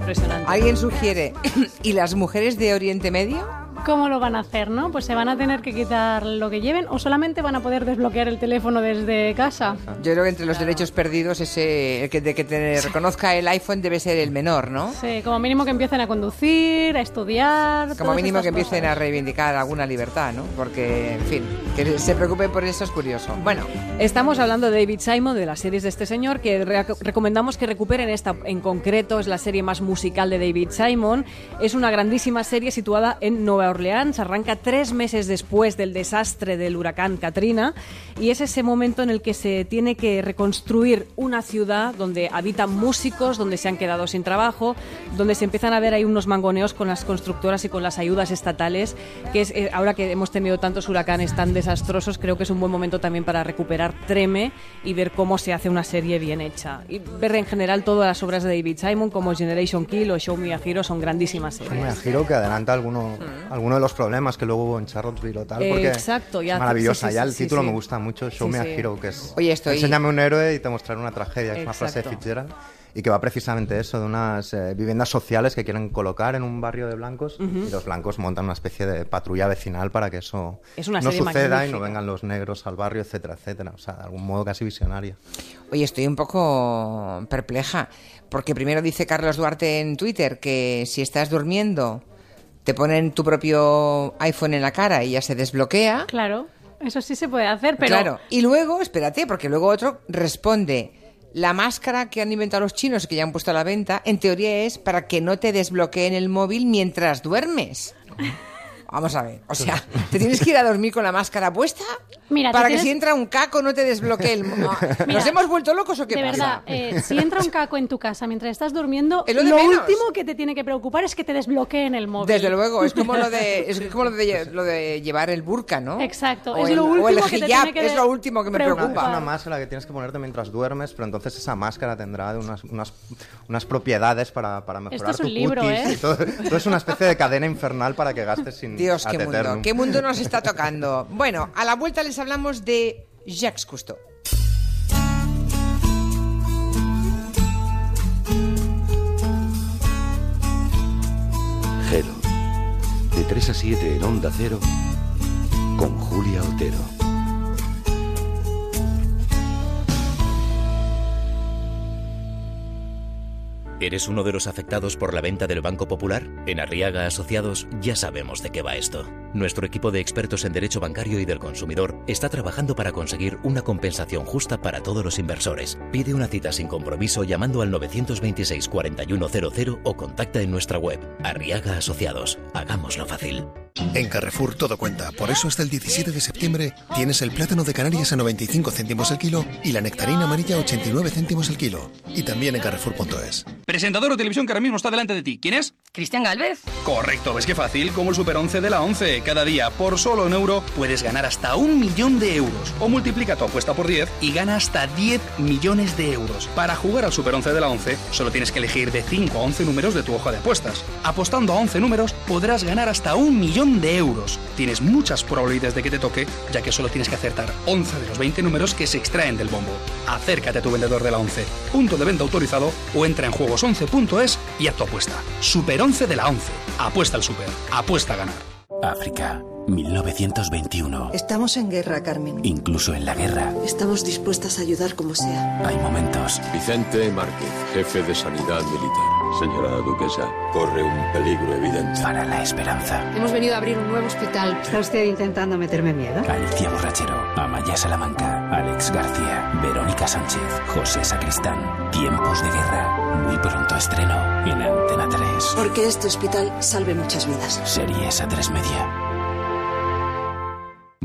Impresionante. ¿Alguien sugiere? [coughs] ¿Y las mujeres de Oriente Medio? ¿Cómo lo van a hacer, no? Pues se van a tener que quitar lo que lleven o solamente van a poder desbloquear el teléfono desde casa. Yo creo que entre los derechos perdidos ese el que, de que te reconozca el iPhone debe ser el menor, ¿no? Sí, como mínimo que empiecen a conducir, a estudiar. Como mínimo que empiecen a reivindicar alguna libertad, ¿no? Porque, en fin, que se preocupen por eso es curioso. Bueno, Estamos hablando de David Simon, de las series de este señor, que re- recomendamos que recuperen esta en concreto, es la serie más musical de David Simon. Es una grandísima serie situada en Nueva Orleans, arranca tres meses después del desastre del huracán Katrina y es ese momento en el que se tiene que reconstruir una ciudad donde habitan músicos, donde se han quedado sin trabajo, donde se empiezan a ver ahí unos mangoneos con las constructoras y con las ayudas estatales, que es eh, ahora que hemos tenido tantos huracanes tan desastrosos, creo que es un buen momento también para recuperar Treme y ver cómo se hace una serie bien hecha. Y ver en general todas las obras de David Simon como Generation Kill o Show Me a Hero son grandísimas series. Me giro que adelanta alguno, alguno de los problemas que luego hubo en Charlottesville o tal, porque Exacto, ya- es maravillosa. sí, sí, ya el sí, título sí. me gusta mucho, Show Sí, Me a sí. Hero, que es Oye, estoy- enséñame un héroe y te mostraré una tragedia, es una frase de Exacto. Fitzgerald. Y que va precisamente eso, de unas eh, viviendas sociales que quieren colocar en un barrio de blancos y los blancos montan una especie de patrulla vecinal para que eso Es una no suceda y magnífica. no vengan los negros al barrio, etcétera, etcétera. O sea, de algún modo casi visionaria. Oye, estoy un poco perpleja, porque primero dice Carlos Duarte en Twitter que si estás durmiendo te ponen tu propio iPhone en la cara y ya se desbloquea. Claro, eso sí se puede hacer, pero Claro. Y luego, espérate, porque luego otro responde, la máscara que han inventado los chinos y que ya han puesto a la venta, en teoría es para que no te desbloqueen el móvil mientras duermes. [laughs] Vamos a ver, o sea, ¿te tienes que ir a dormir con la máscara puesta? Mira, para que tienes- si entra un caco no te desbloquee el móvil. ¿Nos Mira, hemos vuelto locos o qué de pasa? verdad, eh, si entra un caco en tu casa mientras estás durmiendo, lo menos. último que te tiene que preocupar es que te desbloqueen el móvil. Desde luego, es como lo de, [laughs] es como lo de, lo de llevar el burka, ¿no? Exacto, O es el, lo o el último que te tiene que es lo último que me preocupar. Es preocupa. una máscara que tienes que ponerte mientras duermes, pero entonces esa máscara tendrá unas, unas, unas propiedades para, para mejorar es un tu libro, cutis ¿eh? y todo, todo es una especie de cadena infernal para que gastes sin Dios, qué mundo, eternum. qué mundo nos está [laughs] tocando. Bueno, a la vuelta les hablamos de Jacques Cousteau. Gelo. De 3 a 7 en Onda Cero. Con Julia Otero. ¿Eres uno de los afectados por la venta del Banco Popular? En Arriaga Asociados ya sabemos de qué va esto. Nuestro equipo de expertos en derecho bancario y del consumidor está trabajando para conseguir una compensación justa para todos los inversores. Pide una cita sin compromiso llamando al 926 4100 o contacta en nuestra web. Arriaga Asociados. Hagámoslo fácil. En Carrefour todo cuenta, por eso hasta el 17 de septiembre tienes el plátano de Canarias a 95 céntimos el kilo y la nectarina amarilla a 89 céntimos el kilo. Y también en carrefour.es. Presentador de televisión que ahora mismo está delante de ti. ¿Quién es? Cristian Galvez. Correcto, ves qué fácil, como el Super 11 de la 11. Cada día, por solo un euro, puedes ganar hasta un millón de euros. O multiplica tu apuesta por 10 y gana hasta 10 millones de euros. Para jugar al Super 11 de la 11, solo tienes que elegir de 5 a 11 números de tu hoja de apuestas. Apostando a 11 números, podrás ganar hasta un millón de euros. Tienes muchas probabilidades de que te toque, ya que solo tienes que acertar 11 de los 20 números que se extraen del bombo. Acércate a tu vendedor de la 11, punto de venta autorizado o entra en juegos11.es y haz tu apuesta. Super 11 de la 11. Apuesta al super. Apuesta a ganar. África, 1921. Estamos en guerra, Carmen. Incluso en la guerra Estamos dispuestas a ayudar como sea. hay momentos. Vicente Márquez, jefe de sanidad militar. Señora duquesa, corre un peligro evidente. Para la esperanza. Hemos venido a abrir un nuevo hospital. ¿Está usted intentando meterme miedo? Alicia Borrachero, Amaya Salamanca, Alex García, Verónica Sánchez, José Sacristán. Tiempos de guerra. Muy pronto estreno en Antena 3. Porque este hospital salve muchas vidas. Series a 3 media.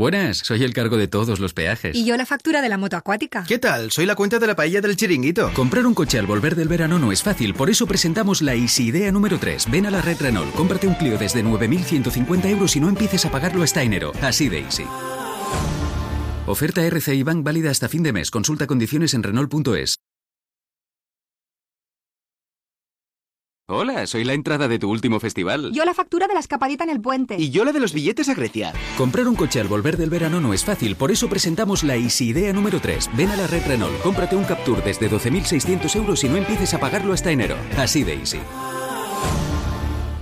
Buenas, soy el cargo de todos los peajes. Y yo la factura de la moto acuática. ¿Qué tal? Soy la cuenta de la paella del chiringuito. Comprar un coche al volver del verano no es fácil, por eso presentamos la Easy Idea número 3. Ven a la red Renault, cómprate un Clio desde 9.150 euros y no empieces a pagarlo hasta enero. Así de easy. Oferta RCI Bank válida hasta fin de mes. Consulta condiciones en Renault.es. Hola, soy la entrada de tu último festival. Yo la factura de la escapadita en el puente. Y yo la de los billetes a Grecia. Comprar un coche al volver del verano no es fácil, por eso presentamos la Easy Idea número 3. Ven a la red Renault, cómprate un Captur desde 12.600 euros y no empieces a pagarlo hasta enero. Así de easy.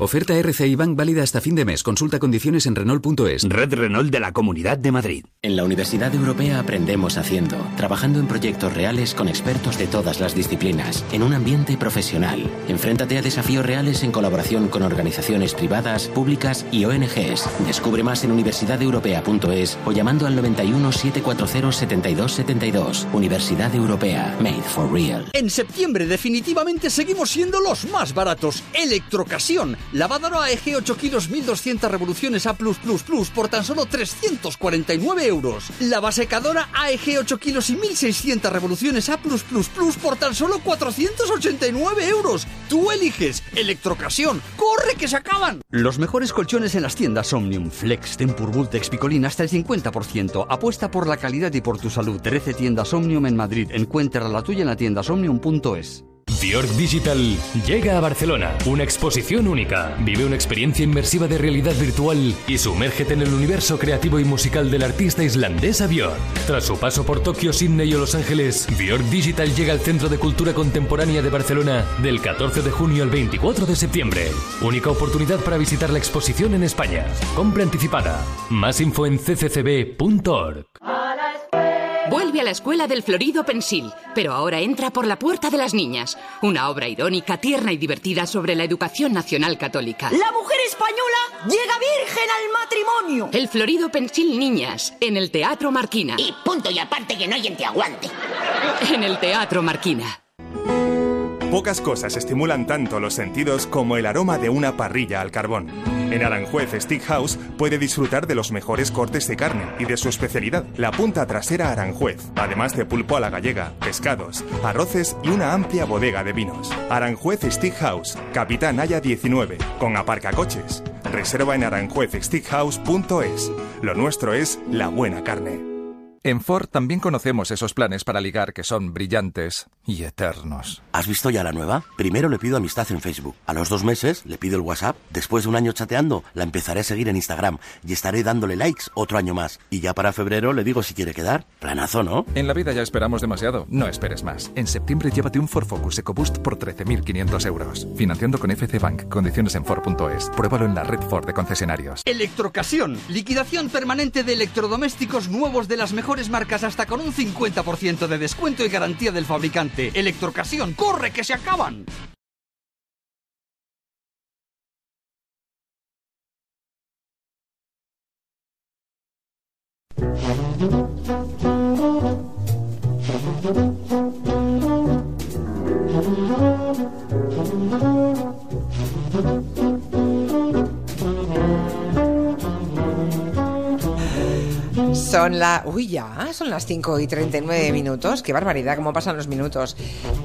Oferta RCI Bank válida hasta fin de mes. Consulta condiciones en Renault.es. Red Renault de la Comunidad de Madrid. En la Universidad Europea aprendemos haciendo, trabajando en proyectos reales con expertos de todas las disciplinas, en un ambiente profesional. Enfréntate a desafíos reales en colaboración con organizaciones privadas, públicas y ONGs. Descubre más en universidadeuropea.es o llamando al 91 740 72 72. Universidad Europea, made for real. En septiembre definitivamente seguimos siendo los más baratos. Electrocasión. Lavadora AEG 8 kilos 1200 revoluciones A+++ por tan solo 349 euros. Lavasecadora AEG 8 kilos y 1600 revoluciones A+++ por tan solo 489 euros. Tú eliges. Electrocasión. ¡Corre que se acaban! Los mejores colchones en las tiendas Omnium. Flex, Tempur, Vultex, Picolín hasta el 50%. Apuesta por la calidad y por tu salud. 13 tiendas Omnium en Madrid. Encuentra la tuya en la tienda omnium.es. Bjork Digital llega a Barcelona, una exposición única. Vive una experiencia inmersiva de realidad virtual y sumérgete en el universo creativo y musical del artista islandesa Björk. Tras su paso por Tokio, Sydney o Los Ángeles, Bjork Digital llega al Centro de Cultura Contemporánea de Barcelona del 14 de junio al 24 de septiembre. Única oportunidad para visitar la exposición en España. Compra anticipada. Más info en cccb.org. Vuelve a la escuela del Florido Pensil, pero ahora entra por la puerta de las niñas. Una obra irónica, tierna y divertida sobre la educación nacional católica. La mujer española llega virgen al matrimonio. El Florido Pensil Niñas, en el Teatro Marquina. Y punto y aparte que no hay quien te aguante. [laughs] En el Teatro Marquina. Pocas cosas estimulan tanto los sentidos como el aroma de una parrilla al carbón. En Aranjuez Steakhouse puede disfrutar de los mejores cortes de carne y de su especialidad, la punta trasera Aranjuez, además de pulpo a la gallega, pescados, arroces y una amplia bodega de vinos. Aranjuez Steakhouse, Capitán Haya 19, con aparcacoches. Reserva en aranjuezsteakhouse.es. Lo nuestro es la buena carne. En Ford también conocemos esos planes para ligar que son brillantes y eternos. ¿Has visto ya la nueva? Primero le pido amistad en Facebook. A los dos meses le pido el WhatsApp. Después de un año chateando, la empezaré a seguir en Instagram y estaré dándole likes otro año más. Y ya para febrero le digo si quiere quedar. Planazo, ¿no? En la vida ya esperamos demasiado. No esperes más. En septiembre llévate un Ford Focus EcoBoost por 13.500 euros. Financiando con FC Bank. Condiciones en Ford.es. Pruébalo en la red Ford de concesionarios. Electrocasión. Liquidación permanente de electrodomésticos nuevos de las mejores marcas hasta con un 50% de descuento y garantía del fabricante. Electrocasión. ¡Corre que se acaban! Son la... Uy, ya, son las 5 y 39 minutos. Qué barbaridad, cómo pasan los minutos.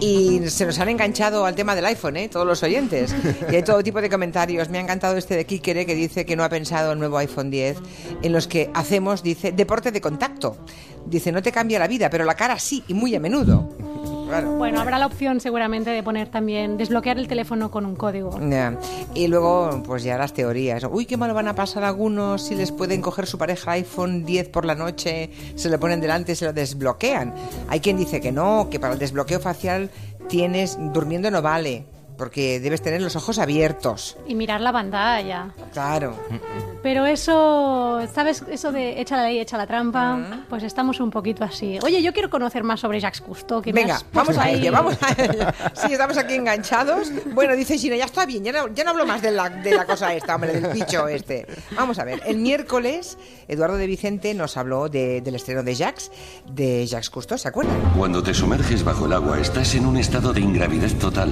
Y se nos han enganchado al tema del iPhone, ¿eh? Todos los oyentes. Y hay todo tipo de comentarios. Me ha encantado este de Kikere que dice que no ha pensado el nuevo iPhone 10, en los que hacemos, dice, deporte de contacto. Dice, no te cambia la vida, pero la cara sí, y muy a menudo. Claro. Bueno, habrá la opción seguramente de poner también, desbloquear el teléfono con un código. Y luego, pues ya las teorías. Uy, qué malo van a pasar algunos si les pueden coger su pareja iPhone 10 por la noche, se lo ponen delante y se lo desbloquean. Hay quien dice que no, que para el desbloqueo facial tienes durmiendo no vale, porque debes tener los ojos abiertos. Y mirar la pantalla. Claro. Pero eso, ¿sabes? Eso de echa la ley, echa la trampa, pues estamos un poquito así. Oye, yo quiero conocer más sobre Jacques Cousteau. Que me Venga, vamos a ello, vamos a ello. Sí, estamos aquí enganchados. Bueno, dice Gina, ya está bien, ya no, ya no hablo más de la, de la cosa esta, hombre, del bicho este. Vamos a ver, el miércoles Eduardo de Vicente nos habló de- del estreno de Jacques, de Jacques Cousteau, ¿se acuerdan? Cuando te sumerges bajo el agua estás en un estado de ingravidez total.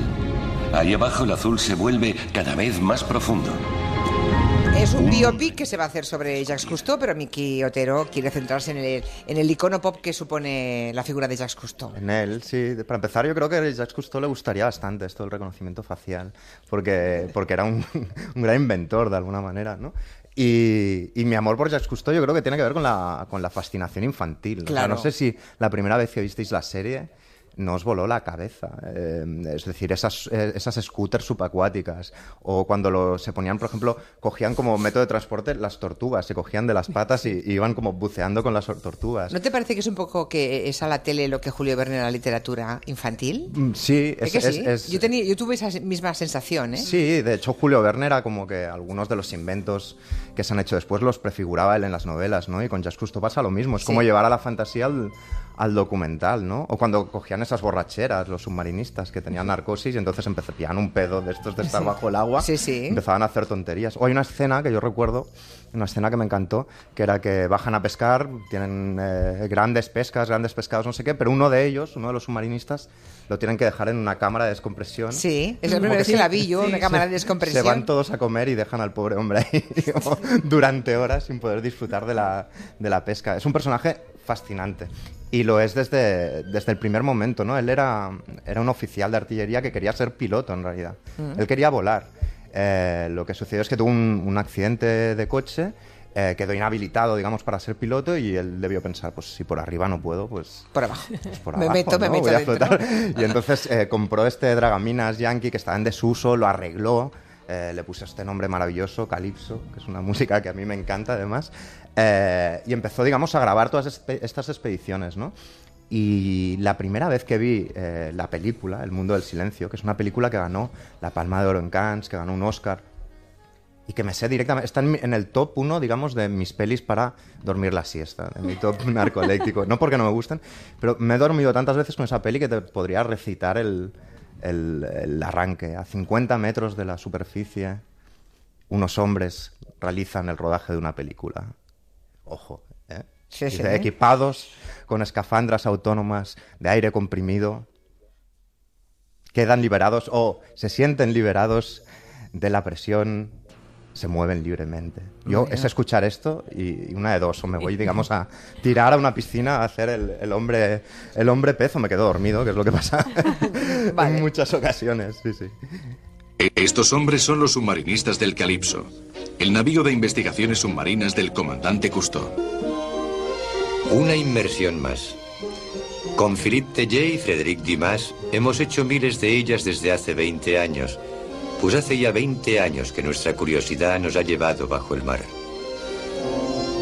Ahí abajo el azul se vuelve cada vez más profundo. Es un biopic que se va a hacer sobre Jacques Cousteau, pero Miki Otero quiere centrarse en el, en el icono pop que supone la figura de Jacques Cousteau. En él, sí. Para empezar, yo creo que a Jacques Cousteau le gustaría bastante esto del reconocimiento facial, porque, porque era un, [laughs] un gran inventor de alguna manera, ¿no? Y, y mi amor por Jacques Cousteau yo creo que tiene que ver con la, con la fascinación infantil. O sea, Claro. no sé si la primera vez que visteis la serie no os voló la cabeza. Eh, es decir, esas, eh, esas scooters subacuáticas. O cuando lo, se ponían, por ejemplo, cogían como método de transporte las tortugas, se cogían de las patas y, y iban como buceando con las tortugas. ¿No te parece que es un poco que es a la tele lo que Julio Verne a la literatura infantil? Mm, Sí, ¿Es es, que es- sí? es- Yo, tenía, yo tuve esa misma sensación, ¿eh? Sí, de hecho Julio Verne era como que algunos de los inventos que se han hecho después los prefiguraba él en las novelas, ¿no? Y con Jacques Cousteau pasa lo mismo, es como llevar a la fantasía al, al documental, ¿no? O cuando cogían esas borracheras, los submarinistas que tenían narcosis y entonces empezaban un pedo de estos de estar bajo el agua. Sí, sí. Empezaban a hacer tonterías. O hay una escena que yo recuerdo, una escena que me encantó, que era que bajan a pescar, tienen eh, grandes pescas, grandes pescados, no sé qué, pero uno de ellos, uno de los submarinistas, lo tienen que dejar en una cámara de descompresión. Sí, es primera vez que sí, la vi yo, una cámara de descompresión. Se van todos a comer y dejan al pobre hombre ahí [laughs] como, durante horas sin poder disfrutar de la, de la pesca. Es un personaje fascinante. Y lo es desde, desde el primer momento, ¿no? Él era, era un oficial de artillería que quería ser piloto, en realidad. Mm. Él quería volar. Eh, lo que sucedió es que tuvo un, un accidente de coche, eh, quedó inhabilitado, digamos, para ser piloto y él debió pensar, pues si por arriba no puedo, pues... Por abajo. pues por [laughs] Me meto, me meto Voy a flotar. [laughs] Y entonces eh, compró este Dragaminas Yankee que estaba en desuso, lo arregló, eh, le puso este nombre maravilloso, Calypso, que es una [laughs] música que a mí me encanta además, y empezó, digamos, a grabar todas estas expediciones, ¿no? Y la primera vez que vi eh, la película, El Mundo del Silencio, que es una película que ganó la Palma de Oro en Cannes, que ganó un Oscar, y que me sé directamente, está en, en el top uno, digamos, de mis pelis para dormir la siesta, de mi top [laughs] narcoléctico. No porque no me gusten, pero me he dormido tantas veces con esa peli que te podría recitar el, el- arranque. A 50 metros de la superficie, unos hombres realizan el rodaje de una película. Ojo. Sí, sí. Dice, Equipados con escafandras autónomas de aire comprimido, quedan liberados o se sienten liberados de la presión, se mueven libremente. Yo es escuchar esto y y una de dos, o me voy, digamos, [laughs] a tirar a una piscina a hacer el, el hombre el hombre pez o me quedo dormido, que es lo que pasa [laughs] en muchas ocasiones. Sí, sí. Estos hombres son los submarinistas del Calipso, el navío de investigaciones submarinas del comandante Cousteau. Una inmersión más. Con Philippe Tellier y Frédéric Dumas hemos hecho miles de ellas desde hace 20 años. Pues hace ya 20 años que nuestra curiosidad nos ha llevado bajo el mar.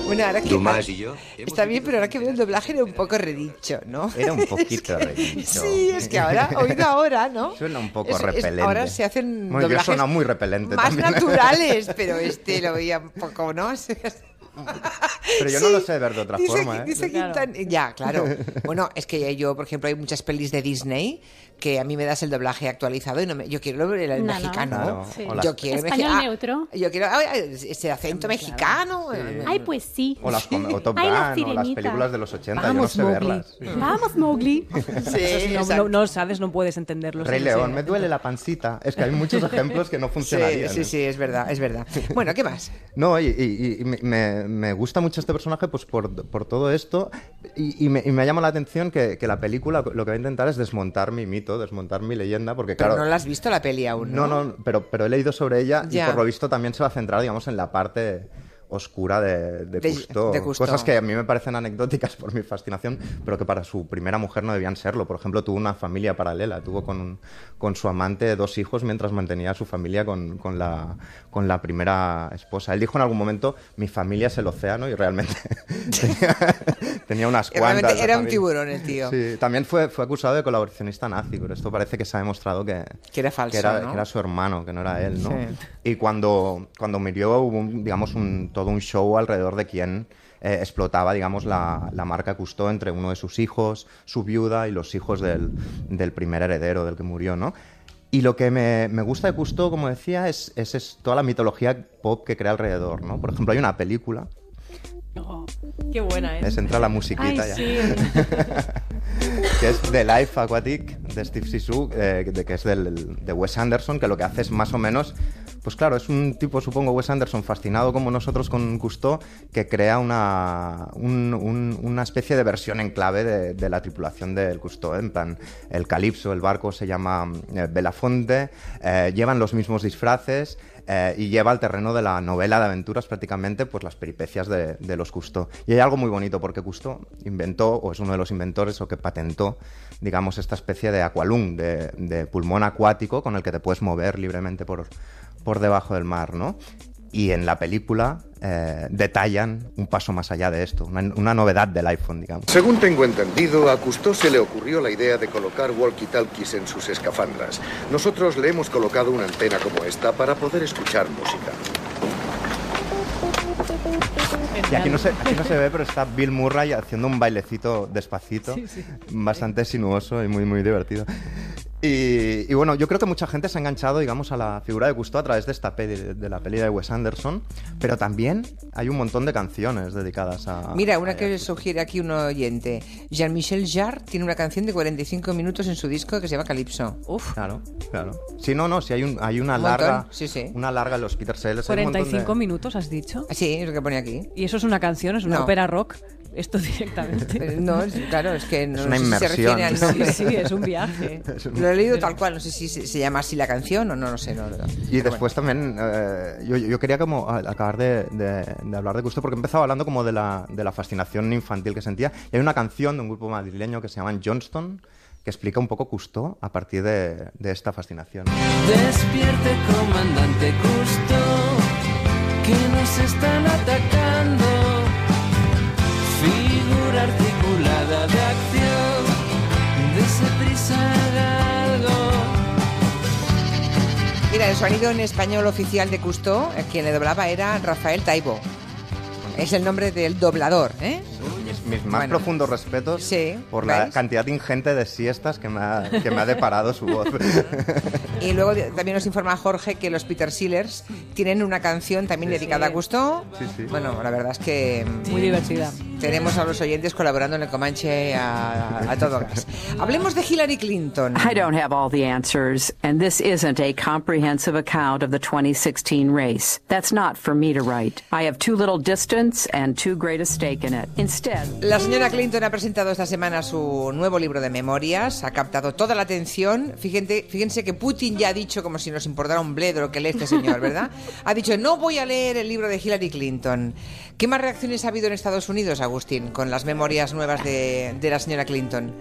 Bueno, ahora que Dumas y yo Está bien, pero ahora que veo el doblaje era un poco redicho, ¿no? Era un [laughs] poquito redicho. Sí, es que ahora, [laughs] oído ahora, ¿no? Suena un poco Es- es- repelente. ahora se hacen Bueno, yo doblajes suena muy repelente más también. naturales, [laughs] pero este lo veía un poco, ¿no? Pero yo no lo sé ver de otra Dice, forma, ¿eh? dice Quintan- Ya, claro. Bueno, es que yo, por ejemplo, hay muchas pelis de Disney que a mí me das el doblaje actualizado y no me, yo quiero el, el No, no. mexicano. Claro, Sí. Yo quiero Español ah, neutro. Yo quiero ah, ese acento mexicano. eh, Ay, pues sí. O, las, o Top Ay, la Gun, o las películas de los 80, Vamos, yo no sé Mowgli. verlas. Vamos, Mowgli. [laughs] Sí, no, no, no sabes, no puedes entenderlo. Rey sí, León, sí. me duele la pancita. Es que hay muchos ejemplos que no Sí, funcionarían. sí, ¿eh? sí, es verdad, es verdad. Bueno, ¿qué más? [laughs] No, y, y- y me- me, me gusta mucho este personaje pues por, por todo esto y, y me, y me llama la atención que, que la película lo que va a intentar es desmontar mi mito, desmontar mi leyenda, porque Pero claro... no la has visto la peli aún, No, ¿no? no, pero, pero he leído sobre ella Ya. y por lo visto también se va a centrar, digamos, en la parte oscura de, de, De- Cousteau. de Cousteau. Cosas que a mí me parecen anecdóticas por mi fascinación, pero que para su primera mujer no debían serlo. Por ejemplo, tuvo una familia paralela, tuvo con, con su amante dos hijos mientras mantenía a su familia con, con la, con la primera esposa. Él dijo en algún momento, mi familia es el océano y realmente [laughs] tenía, tenía unas cuantas. era un tiburón el tío. Sí, también fue, fue acusado de colaboracionista nazi, pero esto parece que se ha demostrado que, Que era falso, que era, ¿no? que era su hermano, que no era él, ¿no? Sí. Y cuando, cuando murió hubo, un- digamos, un, todo un show alrededor de quién eh, explotaba, digamos, la, marca Cousteau entre uno de sus hijos, su viuda y los hijos del, del primer heredero del que murió, ¿no? Y lo que me, me gusta de Cousteau, como decía, es, es, es toda la mitología pop que crea alrededor, ¿no? Por ejemplo, hay una película, Qué buena, ¿eh? es entra la musiquita Ay, ya. sí. [laughs] que es The Life Aquatic de Steve Zissou, eh, de, que es del, de Wes Anderson, que lo que hace es más o menos, pues claro, es un tipo, supongo, Wes Anderson, fascinado como nosotros con Cousteau, que crea una, un- un- una especie de versión en clave de, de la tripulación del. ¿eh? En plan, el Calipso, el barco se llama eh, Belafonte, eh, llevan los mismos disfraces, eh, y lleva al terreno de la novela de aventuras prácticamente pues las peripecias de, los Cousteau. Y hay algo muy bonito porque Cousteau inventó, o es uno de los inventores, o que patentó, digamos, esta especie de aqualung, de, de pulmón acuático con el que te puedes mover libremente por, por debajo del mar, ¿no? Y en la película eh, detallan un paso más allá de esto, una, una novedad del iPhone, digamos. Según tengo entendido, a Cousteau se le ocurrió la idea de colocar walkie-talkies en sus escafandras. Nosotros le hemos colocado una antena como esta para poder escuchar música. Y aquí no, se, aquí no se ve, pero está Bill Murray haciendo un bailecito despacito, bastante sinuoso y muy, muy divertido. Y, y bueno, yo creo que mucha gente se ha enganchado, digamos, a la figura de Cousteau a través de esta peli, de, de la peli de Wes Anderson, pero también hay un montón de canciones dedicadas a... Mira, una que sugiere aquí un oyente. Jean-Michel Jarre tiene una canción de 45 minutos en su disco que se llama Calypso. Uf. Claro, claro. Sí, no, no, sí hay, un, hay una Un larga... sí, sí. Una larga en los Peter Sellers. hay un montón de- 45 minutos, has dicho. Sí, es lo que pone aquí. ¿Y eso es una canción? ¿Es una No. ópera rock? Esto [laughs] directamente. Eh, No, es- claro, es que no una sé si se inmersión. refiere al Sí, nombre. sí, es un viaje. [laughs] Es un- Lo he leído tal cual, no sé si se, se llama así la canción o no, no sé. No, no. Y después también, eh, yo, yo quería como acabar de, de- de hablar de gusto porque he empezado hablando como de la, de la fascinación infantil que sentía. Y hay una canción de un grupo madrileño que se llama Johnston que explica un poco Cousteau a partir de, de esta fascinación. Despierte, comandante Custo, que nos están atacando. Mira, el sonido en español oficial de Cousteau, eh, quien le doblaba era Rafael Taibo. Es el nombre del doblador, ¿eh? Mis, mis más Bueno. profundos respetos Sí, por la ¿veis? cantidad ingente de siestas que me ha, que me ha deparado su voz. [laughs] Y luego también nos informa Jorge que los Peter Sealers tienen una canción también dedicada a Cousteau. Sí, sí. Bueno, la verdad es que mm, Muy divertida. tenemos a los oyentes colaborando en el Comanche a, a todo gas. Hablemos de Hillary Clinton. I don't have all the answers, and this isn't a comprehensive account of the 2016 race. That's not for me to write. I have too little distance and too great a stake in it. Instead, La señora Clinton ha presentado esta semana su nuevo libro de memorias, ha captado toda la atención. Fíjense, fíjense que Putin ya ha dicho, como si nos importara un bledo lo que lee este señor, ¿verdad? [laughs] Ha dicho, no voy a leer el libro de Hillary Clinton. ¿Qué más reacciones ha habido en Estados Unidos, Agustín, con las memorias nuevas de, de la señora Clinton?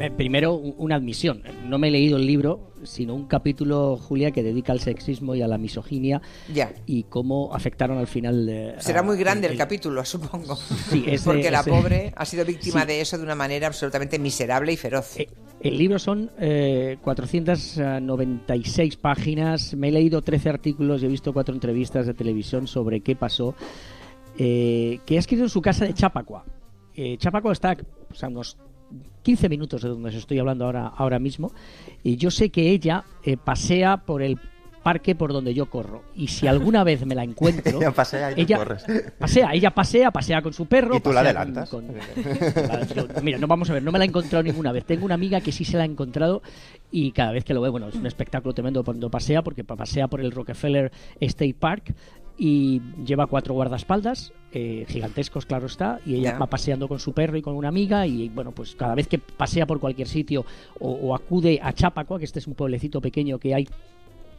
Eh, Primero, un- una admisión. No me he leído el libro, sino un capítulo, Julia, que dedica al sexismo y a la misoginia Ya. y cómo afectaron al final. de- Será a- muy grande el, el- capítulo, supongo. Sí, [laughs] ese- Porque la ese- pobre ha sido víctima Sí. de eso de una manera absolutamente miserable y feroz. El libro son eh, 496 páginas. Me he leído 13 artículos y he visto cuatro entrevistas de televisión sobre qué pasó. eh, que ha escrito en su casa de Chapacua. Eh, Chapacua está pues, a unos 15 minutos de donde os estoy hablando ahora, ahora mismo. Y yo sé que ella eh, pasea por el parque por donde yo corro. Y si [laughs] alguna vez me la encuentro. Ella [laughs] pasea y tú ella corres. Pasea, ella pasea, pasea con su perro. Y tú la adelantas. con- mira, no vamos a ver, no me la he encontrado ninguna vez. Tengo una amiga que sí se la ha encontrado y cada vez que lo ve, bueno, es un espectáculo tremendo cuando pasea, porque pa- pasea por el Rockefeller State Park y lleva cuatro guardaespaldas, eh, gigantescos, claro está, y ella va paseando con su perro y con una amiga y bueno, pues cada vez que pasea por cualquier sitio o, o acude a Chapacua, que este es un pueblecito pequeño que hay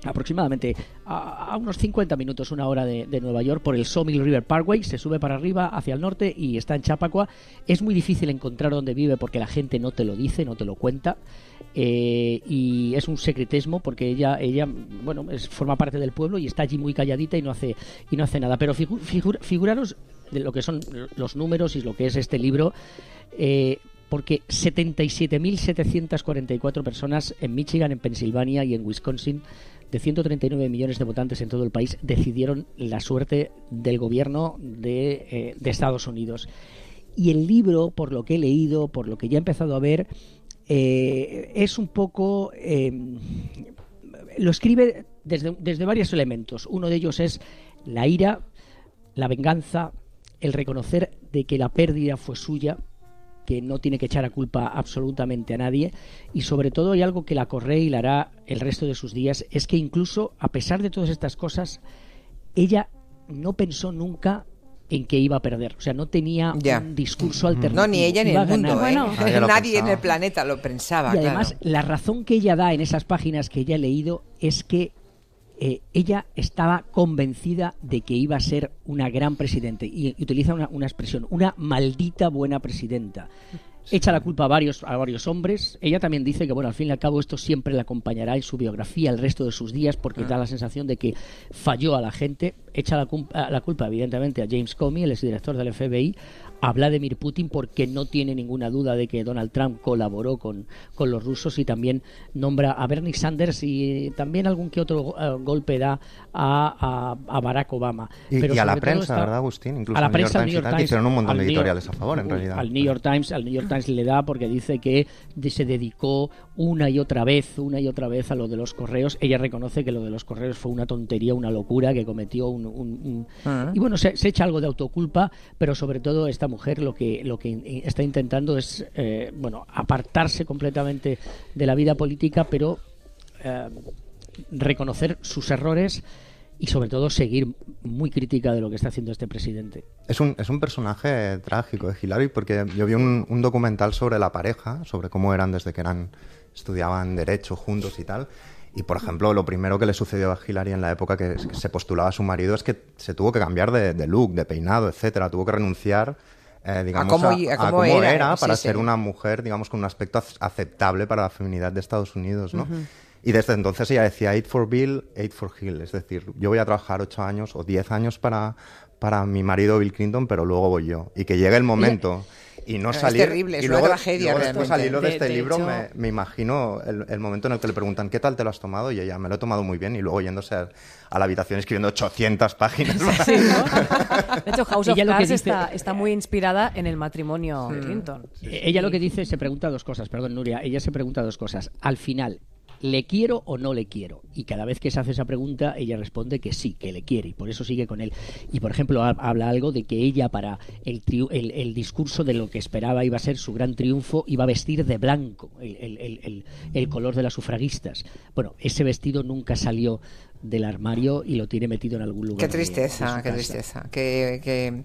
aproximadamente a, a unos 50 minutos, una hora de, de Nueva York, por el Sawmill River Parkway, se sube para arriba hacia el norte y está en Chapacua. Es muy difícil encontrar dónde vive porque la gente no te lo dice, no te lo cuenta. eh, y es un secretismo porque ella, ella bueno, es, forma parte del pueblo y está allí muy calladita y no hace, y no hace nada. Pero figu- figur- figuraros de lo que son los números y lo que es este libro. eh, porque 77.744 personas en Michigan, en Pensilvania y en Wisconsin, de 139 millones de votantes en todo el país, decidieron la suerte del gobierno de, eh, de Estados Unidos. Y el libro, por lo que he leído, por lo que ya he empezado a ver, eh, es un poco... eh, lo escribe desde, desde varios elementos. Uno de ellos es la ira, la venganza, el reconocer de que la pérdida fue suya, que no tiene que echar a culpa absolutamente a nadie y sobre todo hay algo que la corre y la hará el resto de sus días, es que incluso a pesar de todas estas cosas, ella no pensó nunca en que iba a perder, o sea, no tenía Ya. un discurso alternativo. No, ni ella ni el mundo. ¿eh? Nadie en el planeta lo pensaba, Y además, claro. la razón que ella da en esas páginas que ella he leído es que eh, ella estaba convencida de que iba a ser una gran presidente y, y utiliza una, una expresión, una maldita buena presidenta. Echa la culpa a varios, a varios hombres. Ella también dice que, bueno, al fin y al cabo esto siempre la acompañará en su biografía el resto de sus días porque da la sensación de que falló a la gente. Echa la, culpa- la culpa, evidentemente, a James Comey, el exdirector del FBI, a Vladimir Putin porque no tiene ninguna duda de que Donald Trump colaboró con, con los rusos y también nombra a Bernie Sanders y también algún que otro eh, golpe da a, a- a Barack Obama. Y, Pero y a la prensa, está- ¿verdad, Agustín? Incluso a la al New York prensa, al Times New York que Times, hicieron un montón de New York- editoriales a favor, en realidad. Al New York Times, al New York Times le da porque dice que se dedicó una y otra vez, una y otra vez a lo de los correos. Ella reconoce que lo de los correos fue una tontería, una locura que cometió un, un- un- Ah. y bueno, se, se echa algo de autoculpa, pero sobre todo mujer lo que lo que está intentando es eh, bueno apartarse completamente de la vida política, pero eh, reconocer sus errores y sobre todo seguir muy crítica de lo que está haciendo este presidente. Es un, es un personaje trágico de Hillary porque yo vi un, documental sobre la pareja, sobre cómo eran desde que eran estudiaban derecho juntos y tal. Y por ejemplo, lo primero que le sucedió a Hillary en la época que, se postulaba a su marido es que se tuvo que cambiar de look, de peinado, etcétera. Tuvo que renunciar, eh, digamos, cómo y- a cómo era, para sí. ser una mujer, digamos, con un aspecto ac- aceptable para la feminidad de Estados Unidos, ¿no? Y desde entonces ella decía, eight for Bill, eight for Hill. Es decir, yo voy a trabajar ocho años o diez años para, para mi marido Bill Clinton, pero luego voy yo. Y que llegue el momento y no Es salir. terrible, es y una luego, tragedia luego después al hilo de, De- este de libro hecho- me, me imagino el, el momento en el que le preguntan, ¿qué tal te lo has tomado? Y ella, me lo he tomado muy bien. Y luego yéndose a, a la habitación escribiendo 800 páginas. [laughs] De hecho, House of Cards dice- está, está muy inspirada en el matrimonio de Clinton. Ella lo que dice, se pregunta dos cosas, perdón, Nuria, ella se pregunta dos cosas. Al final, ¿le quiero o no le quiero? Y cada vez que se hace esa pregunta, ella responde que sí, que le quiere, y por eso sigue con él. Y, por ejemplo, ha- habla algo de que ella, para el, triu- el, el discurso de lo que esperaba iba a ser su gran triunfo, iba a vestir de blanco, el, el- el- el- el color de las sufragistas. Bueno, ese vestido nunca salió del armario y lo tiene metido en algún lugar. Qué de- de tristeza, su qué tristeza. Qué, qué-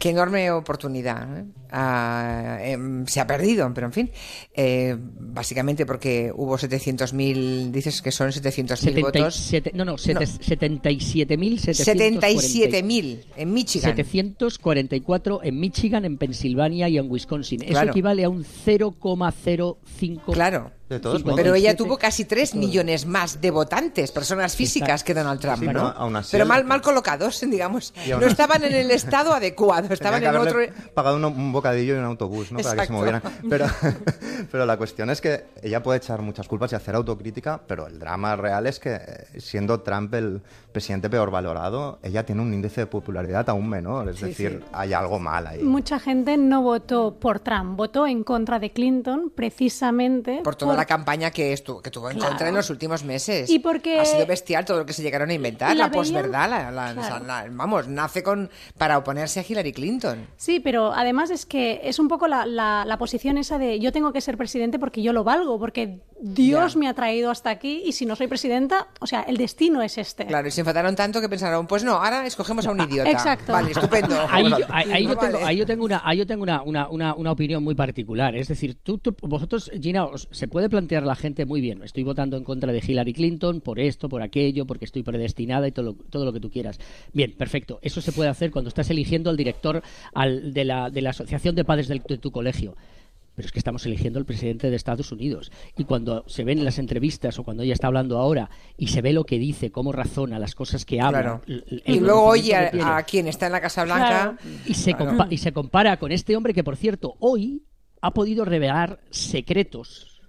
qué enorme oportunidad. ¿eh? Ah, em, se ha perdido, pero en fin. eh, básicamente porque hubo 700.000, dices que son 700.000 votos. 77 no, no, sete- 77.744. 77.000 en Michigan. 744 en Michigan, en Pensilvania y en Wisconsin. Eso Claro. equivale a un 0,05. Claro. De todos modos. Pero ella 57. tuvo casi 3 millones más de votantes, personas físicas que Donald Trump. Sí, ¿no? pero aún así Pero mal, mal colocados, [laughs] digamos. No así- estaban en el estado adecuado, [laughs] estaban Tenía en otro. pagado un, un bocadillo y un autobús, ¿no? Para que se Exacto. movieran. Pero, [laughs] pero la cuestión es que ella puede echar muchas culpas y hacer autocrítica, pero el drama real es que, eh, siendo Trump el presidente peor valorado, ella tiene un índice de popularidad aún menor. Es Sí, decir, sí. hay algo mal ahí. Mucha gente no votó por Trump, votó en contra de Clinton precisamente Por toda por- la campaña que, estu- que tuvo en Claro. contra en los últimos meses. Y porque- Ha sido bestial todo lo que se llegaron a inventar. La La, posverdad, la, la- Claro. la- vamos, nace con para oponerse a Hillary Clinton. Sí, pero además es que es un poco la posición esa de yo tengo que ser presidente porque yo lo valgo, porque Dios me ha traído hasta aquí y si no soy presidenta, o sea, el destino es este. Claro, y se enfadaron tanto que pensaron, pues no, ahora escogemos a un [laughs] idiota. exacto. Vale, estupendo. [laughs] Ahí, yo, a- ahí- ahí yo Vale. tengo, ahí yo tengo una, ahí yo tengo una, una, una, una opinión muy particular. Es decir, tú, tú- vosotros, Gina, os- se puede plantear la gente muy bien. Estoy votando en contra de Hillary Clinton por esto, por aquello, porque estoy predestinada y todo lo, todo lo que tú quieras. Bien, perfecto. Eso se puede hacer cuando estás eligiendo al director al, de, la, de la asociación de padres del- de tu colegio. Pero es que estamos eligiendo al presidente de Estados Unidos. Y cuando se ven las entrevistas o cuando ella está hablando ahora y se ve lo que dice, cómo razona, las cosas que habla. Claro. Y luego oye a, a quien está en la Casa Blanca. Claro. y se, Claro. compa- y se compara con este hombre que, por cierto, hoy ha podido revelar secretos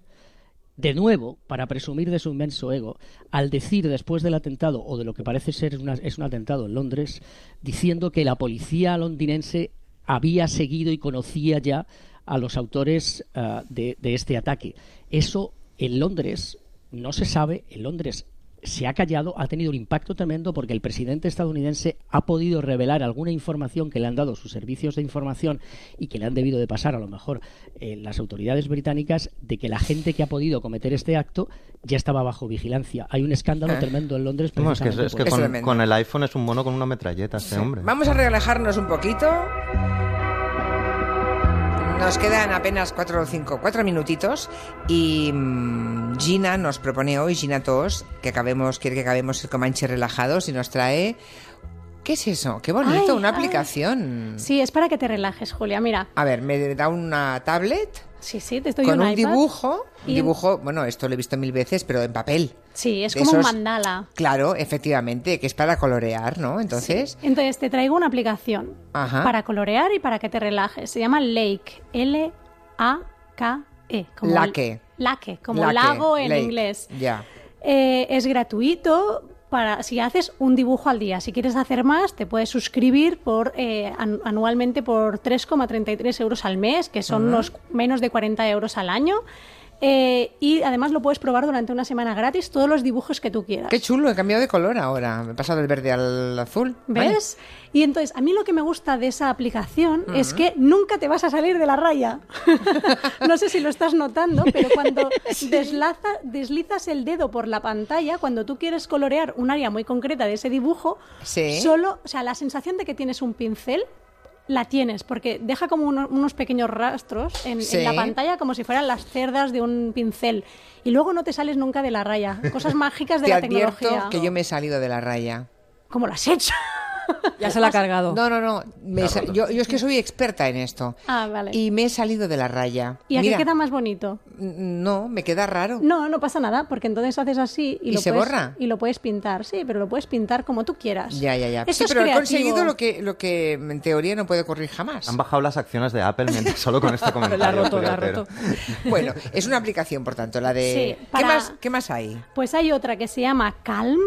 de nuevo para presumir de su inmenso ego, al decir después del atentado, o de lo que parece ser una- es un atentado en Londres, diciendo que la policía londinense había seguido y conocía ya a los autores ah, de, de este ataque. Eso en Londres no se sabe, en Londres se ha callado, ha tenido un impacto tremendo porque el presidente estadounidense ha podido revelar alguna información que le han dado sus servicios de información y que le han debido de pasar a lo mejor eh, las autoridades británicas de que la gente que ha podido cometer este acto ya estaba bajo vigilancia. Hay un escándalo Ah. tremendo en Londres. No, es que, es que con el iPhone es un mono con una metralleta, este hombre. Vamos a relajarnos un poquito. Nos quedan apenas cuatro o cinco, cuatro minutitos y mm, Gina nos propone hoy, Gina Tos, que acabemos, quiere que acabemos el Comanche relajados y nos trae... ¿Qué es eso? Qué bonito, Ay, una ay. aplicación. Sí, es para que te relajes, Julia. Mira, A ver, me da una tablet Sí, sí, te doy con un, dibujo, un dibujo, bueno, esto lo he visto mil veces, pero en papel. Sí, es como un mandala. Claro, efectivamente, que es para colorear, ¿no? Entonces, Entonces te traigo una aplicación Ajá. para colorear y para que te relajes. Se llama Lake, L-A-K-E. como Lake. Lake, como Lake, lago en lake. inglés. Ya. Eh, es gratuito para si haces un dibujo al día. Si quieres hacer más, te puedes suscribir por eh, an- anualmente por 3,33 euros al mes, que son unos menos de 40 euros al año. Eh, y además lo puedes probar durante una semana gratis todos los dibujos que tú quieras. Qué chulo, he cambiado de color ahora. Me he pasado del verde al azul. ¿Ves? Y entonces, a mí lo que me gusta de esa aplicación es que nunca te vas a salir de la raya. [laughs] no sé si lo estás notando, pero cuando [laughs] deslaza- deslizas el dedo por la pantalla, cuando tú quieres colorear un área muy concreta de ese dibujo, Sí. solo, o sea, la sensación de que tienes un pincel la tienes, porque deja como uno- unos pequeños rastros en, la pantalla como si fueran las cerdas de un pincel. Y luego no te sales nunca de la raya. Cosas mágicas de Te la advierto tecnología. que yo me he salido de la raya. ¿Cómo lo has hecho? Ya se la ha cargado. No, no, no. me he sa- yo, yo es que soy experta en esto. Ah, vale. Y me he salido de la raya. ¿Y a Mira, qué queda más bonito? No, me queda raro. No, no pasa nada, porque entonces haces así y, ¿Y lo se puedes, borra? y lo puedes pintar. Sí, pero lo puedes pintar como tú quieras. Ya, ya, ya. Esto sí, es pero he creativo. conseguido lo que, lo que en teoría no puede ocurrir jamás. Han bajado las acciones de Apple mientras- solo con este comentario. [laughs] La ha roto, la ha roto. Bueno, es una aplicación, por tanto, la de... Sí, ¿Qué, para- más, ¿Qué más hay? Pues hay otra que se llama Calm,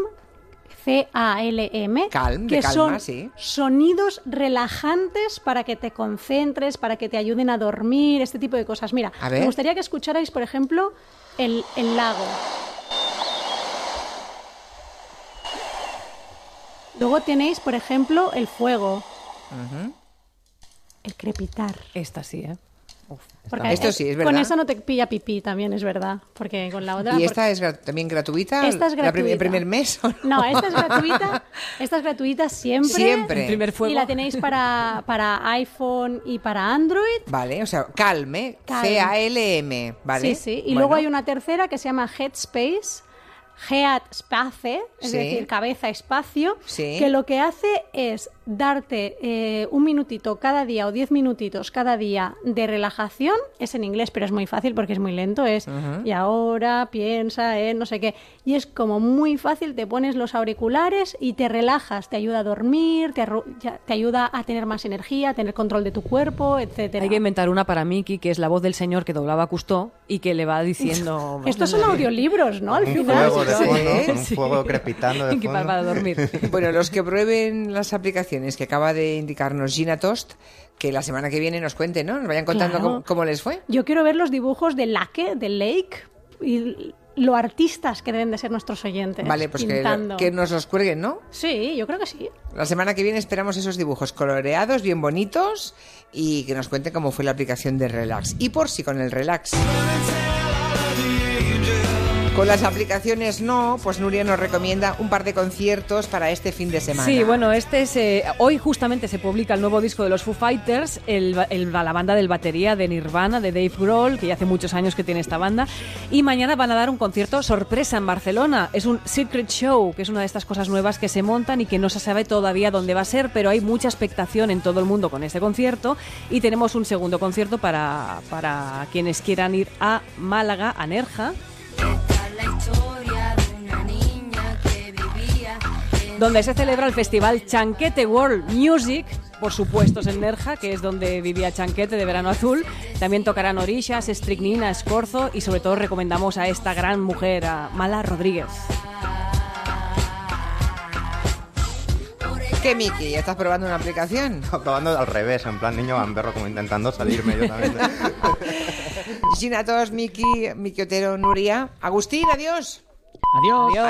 C-A-L-M, Calm, de que calma, son sí. sonidos relajantes para que te concentres, para que te ayuden a dormir, este tipo de cosas. Mira, A ver. me gustaría que escucharais, por ejemplo, el, el lago. Luego tenéis, por ejemplo, el fuego, el crepitar. Esta sí, ¿eh? Porque Esto eh, sí, es Con verdad. esa no te pilla pipí, también es verdad. Porque con la otra. ¿Y esta es gra- también gratuita? Esta es ¿La prim- ¿El gratuita. primer mes? o no? No, esta es gratuita. Esta es gratuita siempre. Siempre. El primer fuego. Y la tenéis para, para iPhone y para Android. Vale, o sea, Calme, Calm. C-A-L-M, ¿vale? Sí, sí. Y Bueno. luego hay una tercera que se llama Headspace. Head Space, es Sí. decir, cabeza espacio, Sí. que lo que hace es darte eh, un minutito cada día o diez minutitos cada día de relajación. Es en inglés, pero es muy fácil porque es muy lento. Es y ahora piensa en no sé qué. Y es como muy fácil, te pones los auriculares y te relajas, te ayuda a dormir, te, arru- ya- te ayuda a tener más energía, a tener control de tu cuerpo, etcétera. Hay que inventar una para Miki, que es la voz del señor que doblaba a Cousteau y que le va diciendo... [laughs] Estos son audiolibros, ¿no? Al Un final. fuego de Sí, fondo, con un fuego crepitando de [laughs] Que fondo. para dormir. Bueno, los que prueben las aplicaciones que acaba de indicarnos Gina Tost, que la semana que viene nos cuenten, ¿no? Nos vayan contando Claro. cómo, cómo les fue. Yo quiero ver los dibujos de Lake, de Lake, y lo artistas que deben de ser nuestros oyentes. Vale, pues que, que nos los cuelguen, ¿no? Sí, yo creo que sí. La semana que viene esperamos esos dibujos coloreados, bien bonitos, y que nos cuenten cómo fue la aplicación de Relax. Y por si con el Relax. Con las aplicaciones no, pues Nuria nos recomienda un par de conciertos para este fin de semana. Sí, bueno, este es, eh, hoy justamente se publica el nuevo disco de los Foo Fighters, el, la banda del batería de Nirvana, de Dave Grohl, que ya hace muchos años que tiene esta banda, y mañana van a dar un concierto sorpresa en Barcelona. Es un Secret Show, que es una de estas cosas nuevas que se montan y que no se sabe todavía dónde va a ser, pero hay mucha expectación en todo el mundo con este concierto, y tenemos un segundo concierto para, para quienes quieran ir a Málaga, a Nerja, donde se celebra el festival Chanquete World Music, por supuesto es en Nerja, que es donde vivía Chanquete de Verano Azul. También tocarán Orishas, Estricnina, Escorzo y sobre todo recomendamos a esta gran mujer, a Mala Rodríguez. ¿Qué, Miki? ¿Ya estás probando una aplicación? [laughs] Probando al revés, en plan niño gamberro, como intentando salirme yo también. [laughs] Gina Tos, Miki, Miki Otero, Nuria. Agustín, adiós. Adiós.